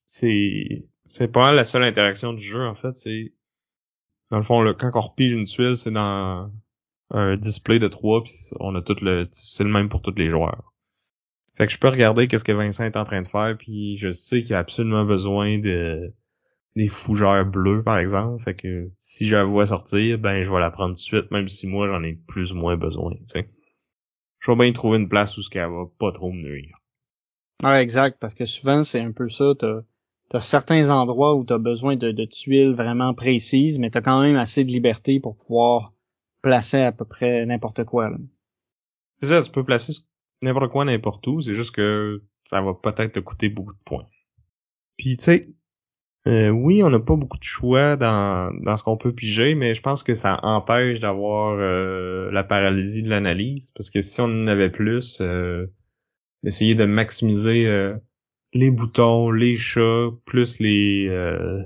c'est c'est pas la seule interaction du jeu, en fait. C'est dans le fond, quand on repige une tuile, c'est dans un display de trois, puis on a tout le c'est le même pour tous les joueurs. Fait que je peux regarder qu'est-ce que Vincent est en train de faire, puis je sais qu'il a absolument besoin de des fougères bleues, par exemple. Fait que si je la vois sortir, ben je vais la prendre tout de suite, même si moi j'en ai plus ou moins besoin, sais. Je vais bien trouver une place où ce qu'elle va pas trop me nuire. Ouais, exact, parce que souvent, c'est un peu ça. T'as as certains endroits où t'as besoin de, tuiles vraiment précises, mais t'as quand même assez de liberté pour pouvoir placer à peu près n'importe quoi. C'est ça, tu peux placer n'importe quoi n'importe où, c'est juste que ça va peut-être te coûter beaucoup de points. Puis tu sais, euh, oui, on n'a pas beaucoup de choix dans, dans ce qu'on peut piger, mais je pense que ça empêche d'avoir euh, la paralysie de l'analyse, parce que si on en avait plus, euh, d'essayer de maximiser euh, les boutons, les chats, plus les euh,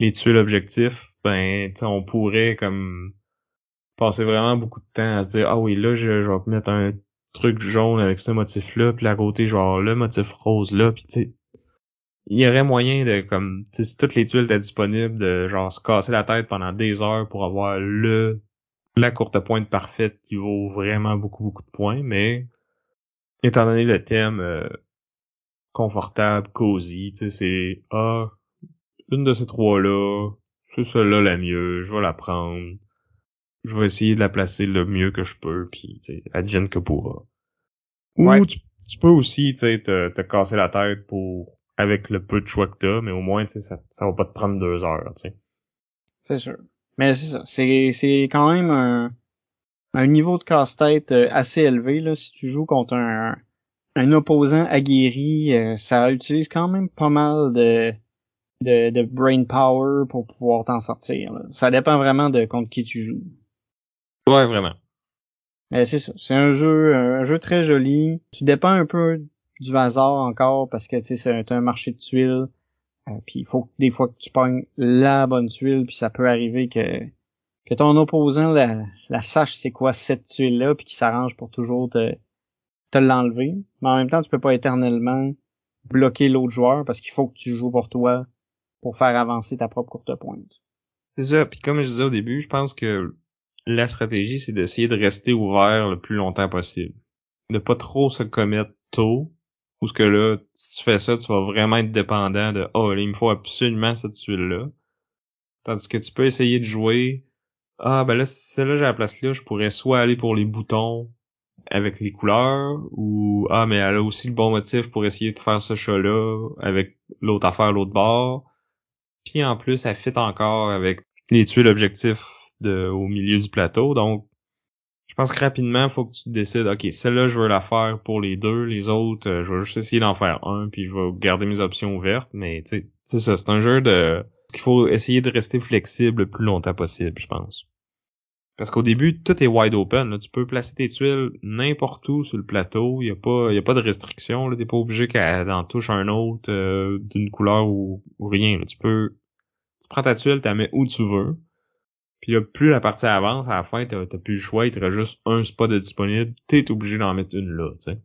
les tuiles objectifs, ben on pourrait comme passer vraiment beaucoup de temps à se dire ah oui là je, vais mettre un truc jaune avec ce motif là puis à côté avoir le motif rose là puis tu il y aurait moyen de comme si toutes les tuiles étaient disponibles de genre se casser la tête pendant des heures pour avoir le la courte pointe parfaite qui vaut vraiment beaucoup beaucoup de points mais étant donné le thème euh, confortable cosy tu sais c'est ah une de ces trois là c'est celle-là la mieux je vais la prendre je vais essayer de la placer le mieux que je peux, puis tu sais, advienne que pourra. Ou Ouais. tu, tu peux aussi tu sais, te, te casser la tête pour avec le peu de choix que t'as, mais au moins tu sais, ça, ça va pas te prendre deux heures. Tu sais. C'est sûr. Mais c'est ça. C'est, c'est quand même un, un niveau de casse-tête euh, assez élevé. Là. Si tu joues contre un, un opposant aguerri, euh, ça utilise quand même pas mal de, de, de brain power pour pouvoir t'en sortir. là. Ça dépend vraiment de contre qui tu joues. Ouais, vraiment. Mais c'est ça. C'est un jeu, un jeu très joli. Tu dépends un peu du hasard encore parce que tu sais, c'est un marché de tuiles. Euh, puis il faut que des fois que tu pognes la bonne tuile, puis ça peut arriver que que ton opposant la, la sache c'est quoi cette tuile là, puis qu'il s'arrange pour toujours te te l'enlever. Mais en même temps, tu peux pas éternellement bloquer l'autre joueur parce qu'il faut que tu joues pour toi pour faire avancer ta propre courte pointe. C'est ça. Puis comme je disais au début, je pense que la stratégie, c'est d'essayer de rester ouvert le plus longtemps possible. De pas trop se commettre tôt. Ou ce que là, si tu fais ça, tu vas vraiment être dépendant de Oh, là, il me faut absolument cette tuile-là. Tandis que tu peux essayer de jouer Ah ben là, si celle-là j'ai la place là, je pourrais soit aller pour les boutons avec les couleurs, ou Ah mais elle a aussi le bon motif pour essayer de faire ce chat-là avec l'autre affaire, l'autre bord. Puis en plus, elle fit encore avec les tuiles objectifs de, au milieu du plateau. Donc, je pense que rapidement, faut que tu décides, OK, celle-là, je veux la faire pour les deux. Les autres, euh, je vais juste essayer d'en faire un, puis je vais garder mes options ouvertes. Mais, tu sais, ça, c'est un jeu de qu'il faut essayer de rester flexible le plus longtemps possible, je pense. Parce qu'au début, tout est wide open. Là. Tu peux placer tes tuiles n'importe où sur le plateau. Il y a pas, y a pas de restriction. Là. T'es pas obligé qu'elle en touche un autre euh, d'une couleur ou, ou rien. Là. Tu peux, tu prends ta tuile, tu la mets où tu veux. Puis là, plus la partie avance, à la fin, t'as t'as plus le choix, il te reste juste un spot de disponible, t'es obligé d'en mettre une là, tu sais.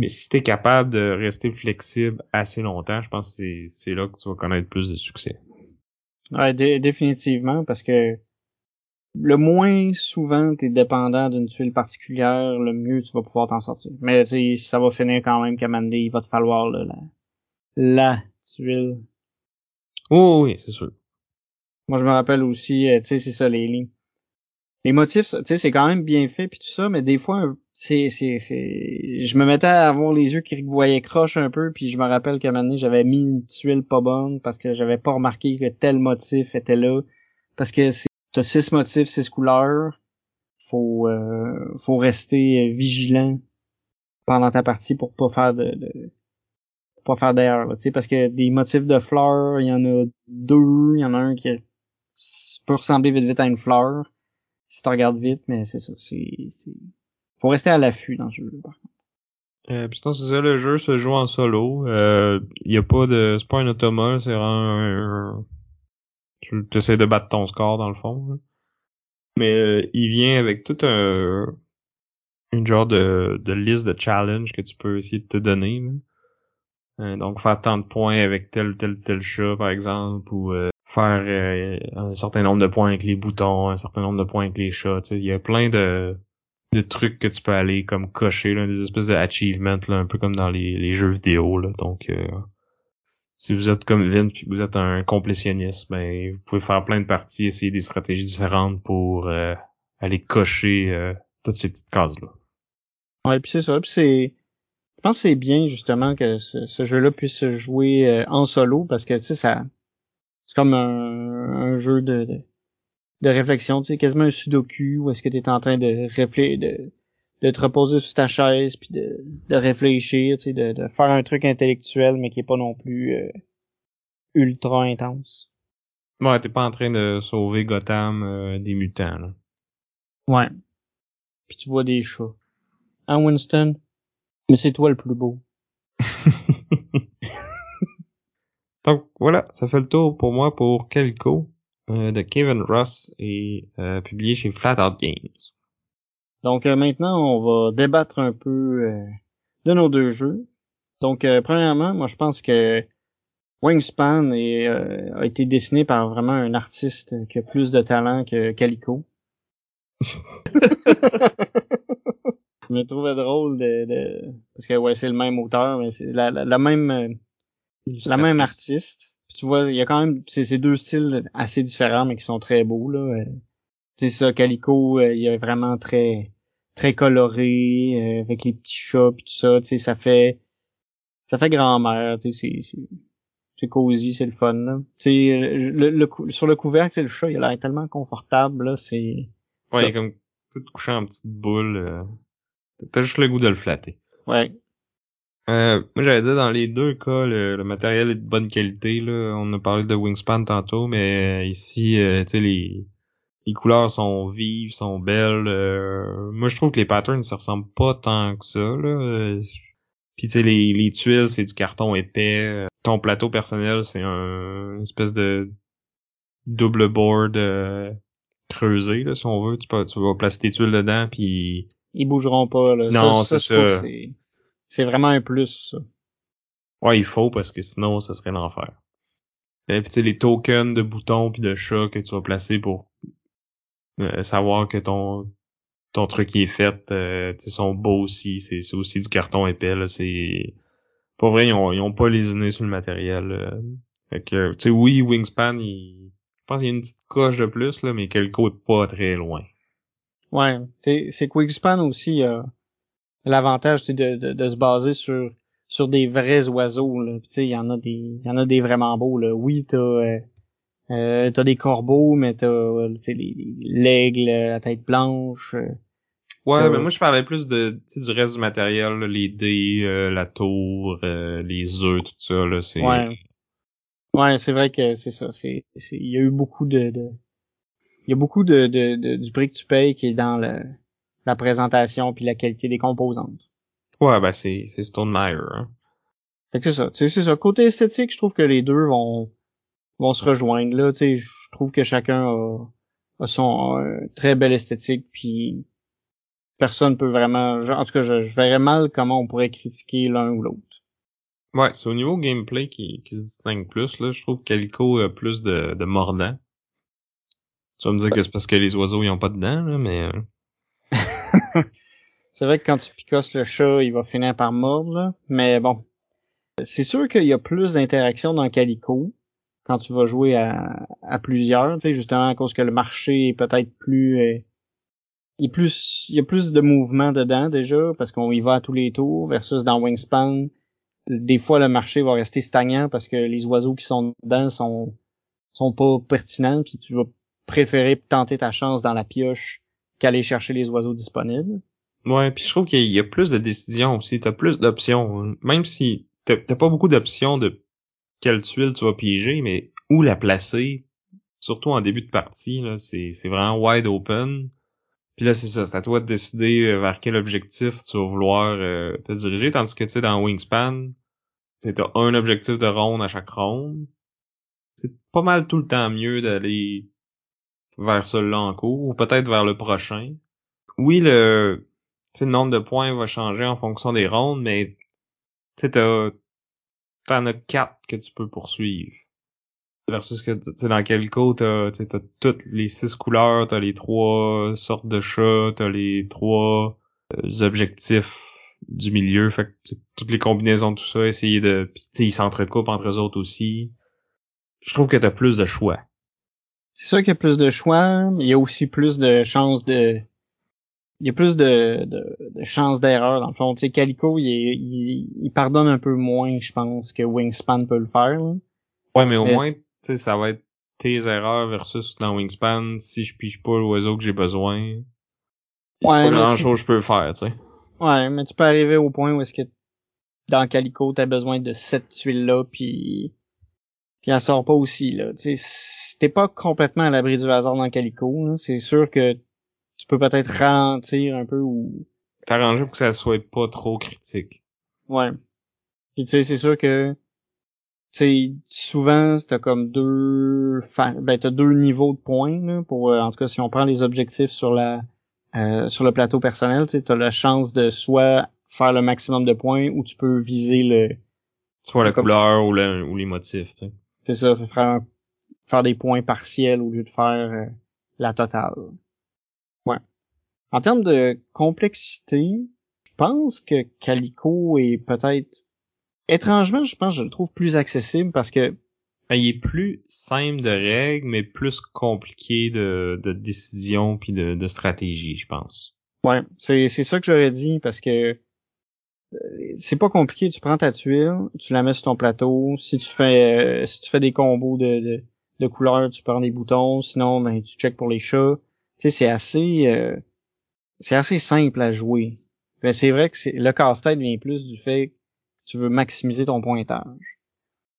Mais si t'es capable de rester flexible assez longtemps, je pense que c'est là que tu vas connaître plus de succès. Ouais, définitivement, parce que le moins souvent t'es dépendant d'une tuile particulière, le mieux tu vas pouvoir t'en sortir. Mais tu ça va finir quand même qu'à il va te falloir là, la, la tuile. Oh oui, c'est sûr. Moi je me rappelle aussi, euh, tu sais, c'est ça, les lignes. Les motifs, tu sais, c'est quand même bien fait puis tout ça, mais des fois, c'est, c'est, c'est, je me mettais à avoir les yeux qui voyaient croche un peu, puis je me rappelle qu'à un moment donné, j'avais mis une tuile pas bonne parce que j'avais pas remarqué que tel motif était là, parce que c'est, t'as six motifs, six couleurs, faut, euh, faut rester vigilant pendant ta partie pour pas faire de, de pas faire d'ailleurs, tu sais, parce que des motifs de fleurs, il y en a deux, il y en a un qui peut ressembler vite vite à une fleur, si tu regardes vite, mais c'est ça, c'est, faut rester à l'affût dans ce jeu par contre. Euh, puis sinon, c'est ça, le jeu se joue en solo. Euh, y a pas de, c'est pas un automate, c'est un, tu essaies de battre ton score dans le fond. Mais euh, il vient avec tout un, une genre de, de liste de challenge que tu peux essayer de te donner. Euh, donc faire tant de points avec tel tel tel chat par exemple ou euh, faire euh, un certain nombre de points avec les boutons, un certain nombre de points avec les chats. Il y a plein de, de trucs que tu peux aller comme cocher, là, des espèces d'achievements, un peu comme dans les, les jeux vidéo. Là. Donc si vous êtes comme Vince puis vous êtes un complétionniste, ben vous pouvez faire plein de parties, essayer des stratégies différentes pour aller cocher toutes ces petites cases là. Ouais, puis c'est ça, puis c'est je pense que c'est bien justement que ce, jeu-là puisse se jouer euh, en solo parce que tu sais ça c'est comme un, jeu de, de, réflexion, tu sais quasiment un sudoku où est-ce que tu es en train de réfléchir de, de te reposer sur ta chaise puis de, de réfléchir, tu sais de, de faire un truc intellectuel mais qui est pas non plus euh, ultra intense. Ouais, t'es pas en train de sauver Gotham euh, des mutants là. Ouais. Puis tu vois des chats. Hein Winston? Mais c'est toi le plus beau. Donc voilà, ça fait le tour pour moi pour Calico euh, de Kevin Ross et euh, publié chez Flatout Games. Donc euh, maintenant, on va débattre un peu de nos deux jeux. Donc premièrement, moi je pense que Wingspan est, a été dessiné par vraiment un artiste qui a plus de talent que Calico. je me trouvais drôle de, de... parce que ouais c'est le même auteur mais c'est la, la, même euh, la même artiste tu vois il y a quand même c'est ces deux styles assez différents mais qui sont très beaux là euh. C'est ça Calico euh, il est vraiment très très coloré avec les petits chats puis tout ça tu sais ça fait ça fait grand-mère tu sais c'est c'est cosy c'est le fun là tu sais le, le, sur le couvercle c'est le chat il a l'air tellement confortable là c'est ouais il est comme tout couché en petite boule T'as juste le goût de le flatter. Ouais. Euh, moi j'avais dit dans les deux cas le, matériel est de bonne qualité là. On a parlé de Wingspan tantôt, mais ici euh, tu sais les les couleurs sont vives, sont belles. Euh, moi je trouve que les patterns ça ressemble pas tant que ça là. Puis tu sais les, les tuiles c'est du carton épais. Ton plateau personnel c'est un une espèce de double board creusé là si on veut. Tu, peux, tu vas placer tes tuiles dedans puis ils bougeront pas. Là. Non, c'est ça. C'est vraiment un plus. Ça. Ouais, il faut parce que sinon, ça serait l'enfer. Et puis tu sais, les tokens de boutons puis de chats que tu vas placer pour euh, savoir que ton ton truc est fait, euh, tu sont beaux aussi. C'est aussi du carton épais. Là, c'est pas vrai, ils ont, ils ont pas lésiné sur le matériel. Euh. Fait que, tu sais, oui, Wingspan, il... je pense qu'il y a une petite coche de plus là, mais qu'elle coûte pas très loin. Ouais, c'est Quickspan aussi euh, l'avantage de, de, de, se baser sur sur des vrais oiseaux là. il y en a des y en a des vraiment beaux là. Oui, t'as euh, euh t'as des corbeaux, mais t'as l'aigle à tête blanche. Euh, ouais, mais moi je parlais plus de du reste du matériel, les dés, euh, la tour, les œufs, tout ça là. C'est ouais. Ouais, c'est vrai que c'est ça. C'est il y a eu beaucoup de, de il y a beaucoup de, de, du prix que tu payes qui est dans le, la présentation puis la qualité des composantes. Ouais, ben c'est c'est Stone Meyer. Hein. Fait que c'est ça. C'est ça. Côté esthétique, je trouve que les deux vont vont se rejoindre là. Tu sais, je trouve que chacun a, a son très belle esthétique puis personne peut vraiment, en tout cas, je, je verrais mal comment on pourrait critiquer l'un ou l'autre. Ouais, c'est au niveau gameplay qui, qui se distingue plus, là. Je trouve que Calico a plus de, de mordant. Tu vas me dire que c'est parce que les oiseaux, ils ont pas de dents, là, mais... euh, c'est vrai que quand tu picosses le chat, il va finir par mordre, là. Mais bon. C'est sûr qu'il y a plus d'interactions dans Calico quand tu vas jouer à, à plusieurs, tu sais, justement à cause que le marché est peut-être plus... euh, il, est plus il y a plus de mouvement dedans déjà, parce qu'on y va à tous les tours, versus dans Wingspan, des fois le marché va rester stagnant parce que les oiseaux qui sont dedans sont sont pas pertinents puis tu vas préférer tenter ta chance dans la pioche qu'aller chercher les oiseaux disponibles. Ouais, puis je trouve qu'il y a plus de décisions aussi, t'as plus d'options. Même si t'as pas beaucoup d'options de quelle tuile tu vas piéger, mais où la placer, surtout en début de partie, c'est, c'est vraiment wide open. Puis là, c'est ça, c'est à toi de décider euh, vers quel objectif tu vas vouloir euh, te diriger, tandis que tu sais, dans Wingspan, tu as un objectif de ronde à chaque ronde. C'est pas mal tout le temps mieux d'aller vers celui-là en cours, ou peut-être vers le prochain. Oui, le, le nombre de points va changer en fonction des rondes, mais tu sais, t'as, t'en as quatre que tu peux poursuivre. Versus que, tu sais, dans quel cas, t'as, t'as toutes les six couleurs, t'as les trois sortes de chats, t'as les trois euh, objectifs du milieu, fait que toutes les combinaisons de tout ça, essayer de, pis, ils s'entrecoupent entre eux autres aussi. Je trouve que t'as plus de choix. C'est sûr qu'il y a plus de choix, mais il y a aussi plus de chances de il y a plus de, de, de chances d'erreur dans le fond. Tu sais, Calico, il, est- il, il pardonne un peu moins, je pense, que Wingspan peut le faire. là. Ouais, mais au moins, tu sais, ça va être tes erreurs versus dans Wingspan, si je pige pas l'oiseau que j'ai besoin. Ouais, pas mais grand chose je peux faire, tu sais. Ouais, mais tu peux arriver au point où est-ce que dans Calico, t'as besoin de cette tuile-là, puis puis elle sort pas aussi, là. Tu sais, t'es pas complètement à l'abri du hasard dans Calico. C'est sûr que peux peut-être ralentir un peu ou... T'arranger pour que ça soit pas trop critique. Ouais. Puis tu sais, c'est sûr que... Tu sais, souvent, t'as comme deux... fa- Ben, t'as deux niveaux de points, là, pour... euh, en tout cas, si on prend les objectifs sur la... euh, sur le plateau personnel, tu sais, t'as la chance de soit faire le maximum de points ou tu peux viser le... Soit la Comme- couleur ou, le, ou les motifs, tu sais. C'est ça, faire, un- faire des points partiels au lieu de faire euh, la totale. Ouais. En termes de complexité, je pense que Calico est peut-être... Étrangement, je pense que je le trouve plus accessible parce que Ben, il est plus simple de règles, mais plus compliqué de, de décision puis de, de stratégie, je pense. Ouais, c'est ça que j'aurais dit parce que euh, c'est pas compliqué. Tu prends ta tuile, tu la mets sur ton plateau. Si tu fais euh, si tu fais des combos de, de, de couleurs, tu prends des boutons. Sinon, ben tu checkes pour les chats. Sais, c'est assez euh, c'est assez simple à jouer. Mais c'est vrai que le casse-tête vient plus du fait que tu veux maximiser ton pointage.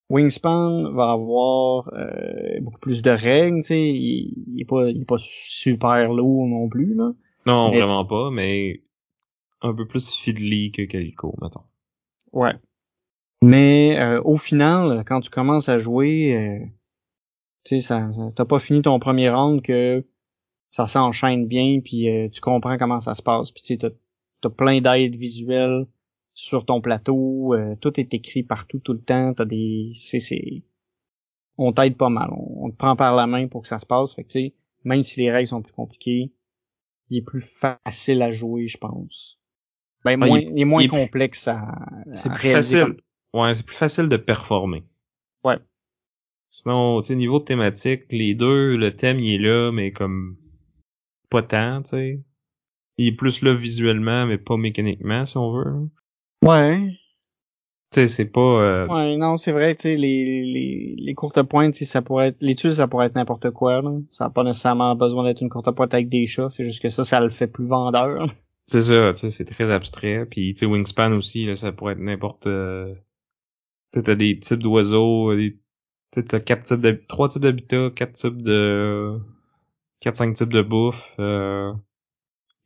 Wingspan va avoir euh, beaucoup plus de règles, tu sais, il, il est pas il est pas super lourd non plus là. Non, Mais- vraiment pas, mais un peu plus fiddly que Calico, mettons. Ouais. Mais euh, au final, quand tu commences à jouer, euh, tu sais, ça, ça- t'as pas fini ton premier round que ça s'enchaîne bien, puis euh, tu comprends comment ça se passe. Puis tu sais, t'as, plein d'aides visuelles sur ton plateau, euh, tout est écrit partout tout le temps. T'as des, c'est, c'est, on t'aide pas mal, on, on te prend par la main pour que ça se passe. Fait que tu sais, même si les règles sont plus compliquées, il est plus facile à jouer, je pense. Ben Ah, il moins, est- il, est moins il est plus- complexe à, C'est plus réaliser facile. Ouais, c'est plus facile de performer. Ouais. Sinon, tu sais, niveau thématique, les deux, le thème, il est là, mais comme pas tant, tu sais. Il est plus là visuellement, mais pas mécaniquement, si on veut. Ouais. Tu sais, c'est pas... euh, Ouais, non, c'est vrai, tu sais, les, les, les courtes pointes, ça pourrait être, les tuiles, ça pourrait être n'importe quoi, là. Ça n'a pas nécessairement besoin d'être une courte pointe avec des chats, c'est juste que ça, ça le fait plus vendeur. C'est ça, tu sais, c'est très abstrait. Puis, tu sais, Wingspan aussi, là, ça pourrait être n'importe... euh, Tu sais, t'as des types d'oiseaux, des... tu sais, t'as quatre types trois types d'habitats, quatre types de... quatre, cinq types de bouffe, euh...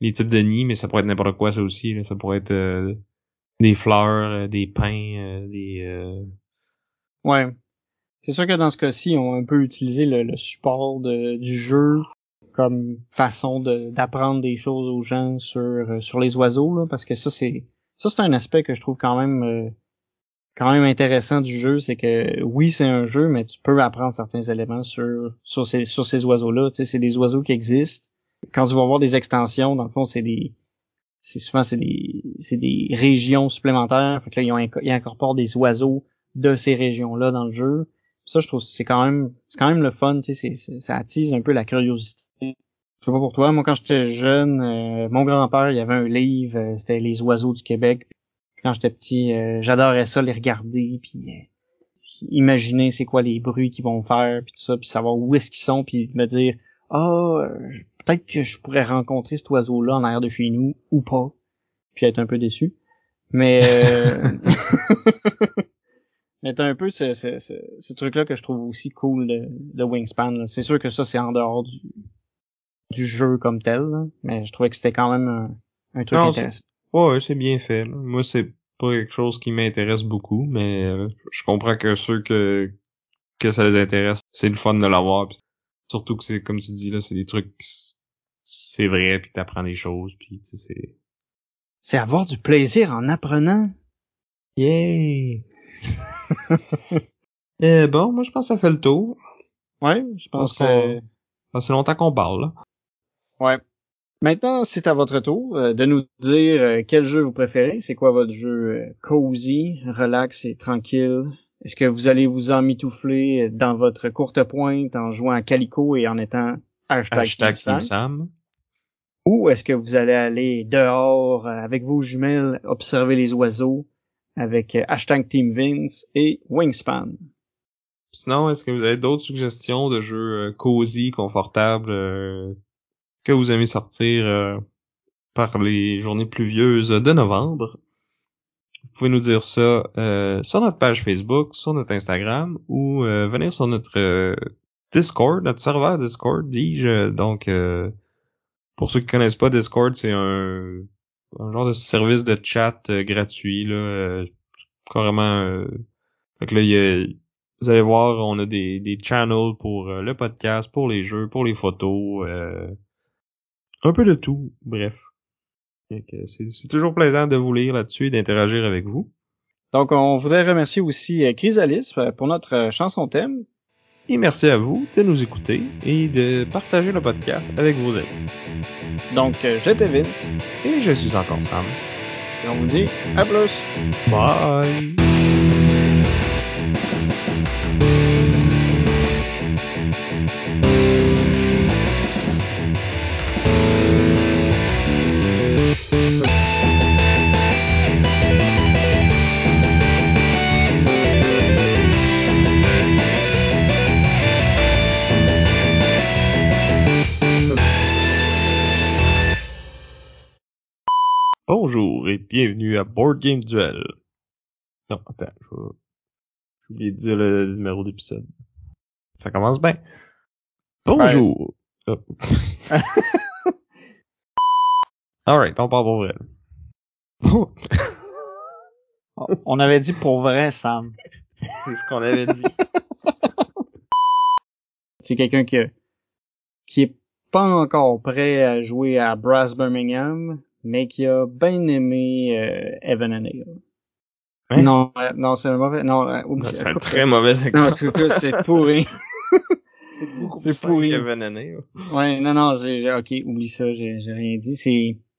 les types de nids, mais ça pourrait être n'importe quoi, ça aussi, là. Ça pourrait être euh, des fleurs, euh, des pins, euh, des... euh, Ouais. C'est sûr que dans ce cas-ci, on a un peu utilisé le, le support de, du jeu comme façon d'apprendre des choses aux gens sur sur les oiseaux là, parce que ça c'est ça c'est un aspect que je trouve quand même quand même intéressant du jeu, c'est que oui c'est un jeu, mais tu peux apprendre certains éléments sur sur ces sur ces oiseaux là. Tu sais, c'est des oiseaux qui existent. Quand tu vas voir des extensions, dans le fond c'est des c'est souvent c'est des c'est des régions supplémentaires. Fait que là ils, incorporent des oiseaux de ces régions là dans le jeu ça, je trouve c'est quand même c'est quand même le fun, tu sais, ça attise un peu la curiosité. Je sais pas pour toi, moi quand j'étais jeune, euh, mon grand-père, il avait un livre, euh, c'était Les oiseaux du Québec. Quand j'étais petit, euh, j'adorais ça, les regarder, puis imaginer c'est quoi les bruits qu'ils vont faire, puis tout ça, puis savoir où est-ce qu'ils sont, puis me dire ah oh, peut-être que je pourrais rencontrer cet oiseau-là en arrière de chez nous ou pas, puis être un peu déçu. Mais Mais t'as un peu ce, ce, ce, truc-là que je trouve aussi cool de, de Wingspan. C'est sûr que ça, c'est en dehors du, du jeu comme tel, mais je trouvais que c'était quand même un, un truc intéressant. Ouais, c'est bien fait. Moi, c'est pas quelque chose qui m'intéresse beaucoup, mais euh, je comprends que ceux que que ça les intéresse, c'est le fun de l'avoir. Surtout que c'est comme tu dis là, c'est des trucs c'est vrai, puis t'apprends des choses, puis tu sais c'est. C'est avoir du plaisir en apprenant. Yay! eh bon, moi je pense que ça fait le tour. Ouais, je pense que c'est longtemps qu'on parle. Là. Ouais. Maintenant, c'est à votre tour euh, de nous dire euh, quel jeu vous préférez. C'est quoi votre jeu euh, cozy, relax et tranquille? Est-ce que vous allez vous emmitoufler dans votre courte pointe en jouant à Calico et en étant hashtag, Team Sam? Ou est-ce que vous allez aller dehors avec vos jumelles, observer les oiseaux avec hashtag Team Vince et Wingspan? Sinon, est-ce que vous avez d'autres suggestions de jeux cosy, confortables, que vous aimez sortir par les journées pluvieuses de novembre? Vous pouvez nous dire ça sur notre page Facebook, sur notre Instagram ou venir sur notre Discord, notre serveur Discord, dis-je. Donc, pour ceux qui connaissent pas Discord, c'est un un genre de service de chat euh, gratuit là euh, carrément euh, fait là, y a, vous allez voir on a des, des channels pour le podcast pour les jeux pour les photos un peu de tout bref c'est toujours plaisant de vous lire là-dessus et d'interagir avec vous donc on voudrait remercier aussi Chrysalis pour notre chanson thème et merci à vous de nous écouter et de partager le podcast avec vos amis. Donc, euh, j'étais Vince. Et je suis encore Sam. Et on vous dit à plus. Bye. Bienvenue à Board Game Duel. Non, attends, je vais... J'ai oublié de dire le numéro d'épisode. Ça commence bien. Bonjour. Oh. Alright, on part pour vrai. Bon. on avait dit pour vrai, Sam. C'est ce qu'on avait dit. C'est quelqu'un qui, qui est pas encore prêt à jouer à Brass Birmingham, mais qui a bien aimé euh, Evan and hein? Non, euh, non, c'est un mauvais. Non, euh, c'est un très mauvais accent. Non, c'est pourri. c'est pourri. Evan and Ouais, non, non, j'ai, ok, oublie ça, j'ai, j'ai rien dit. C'est,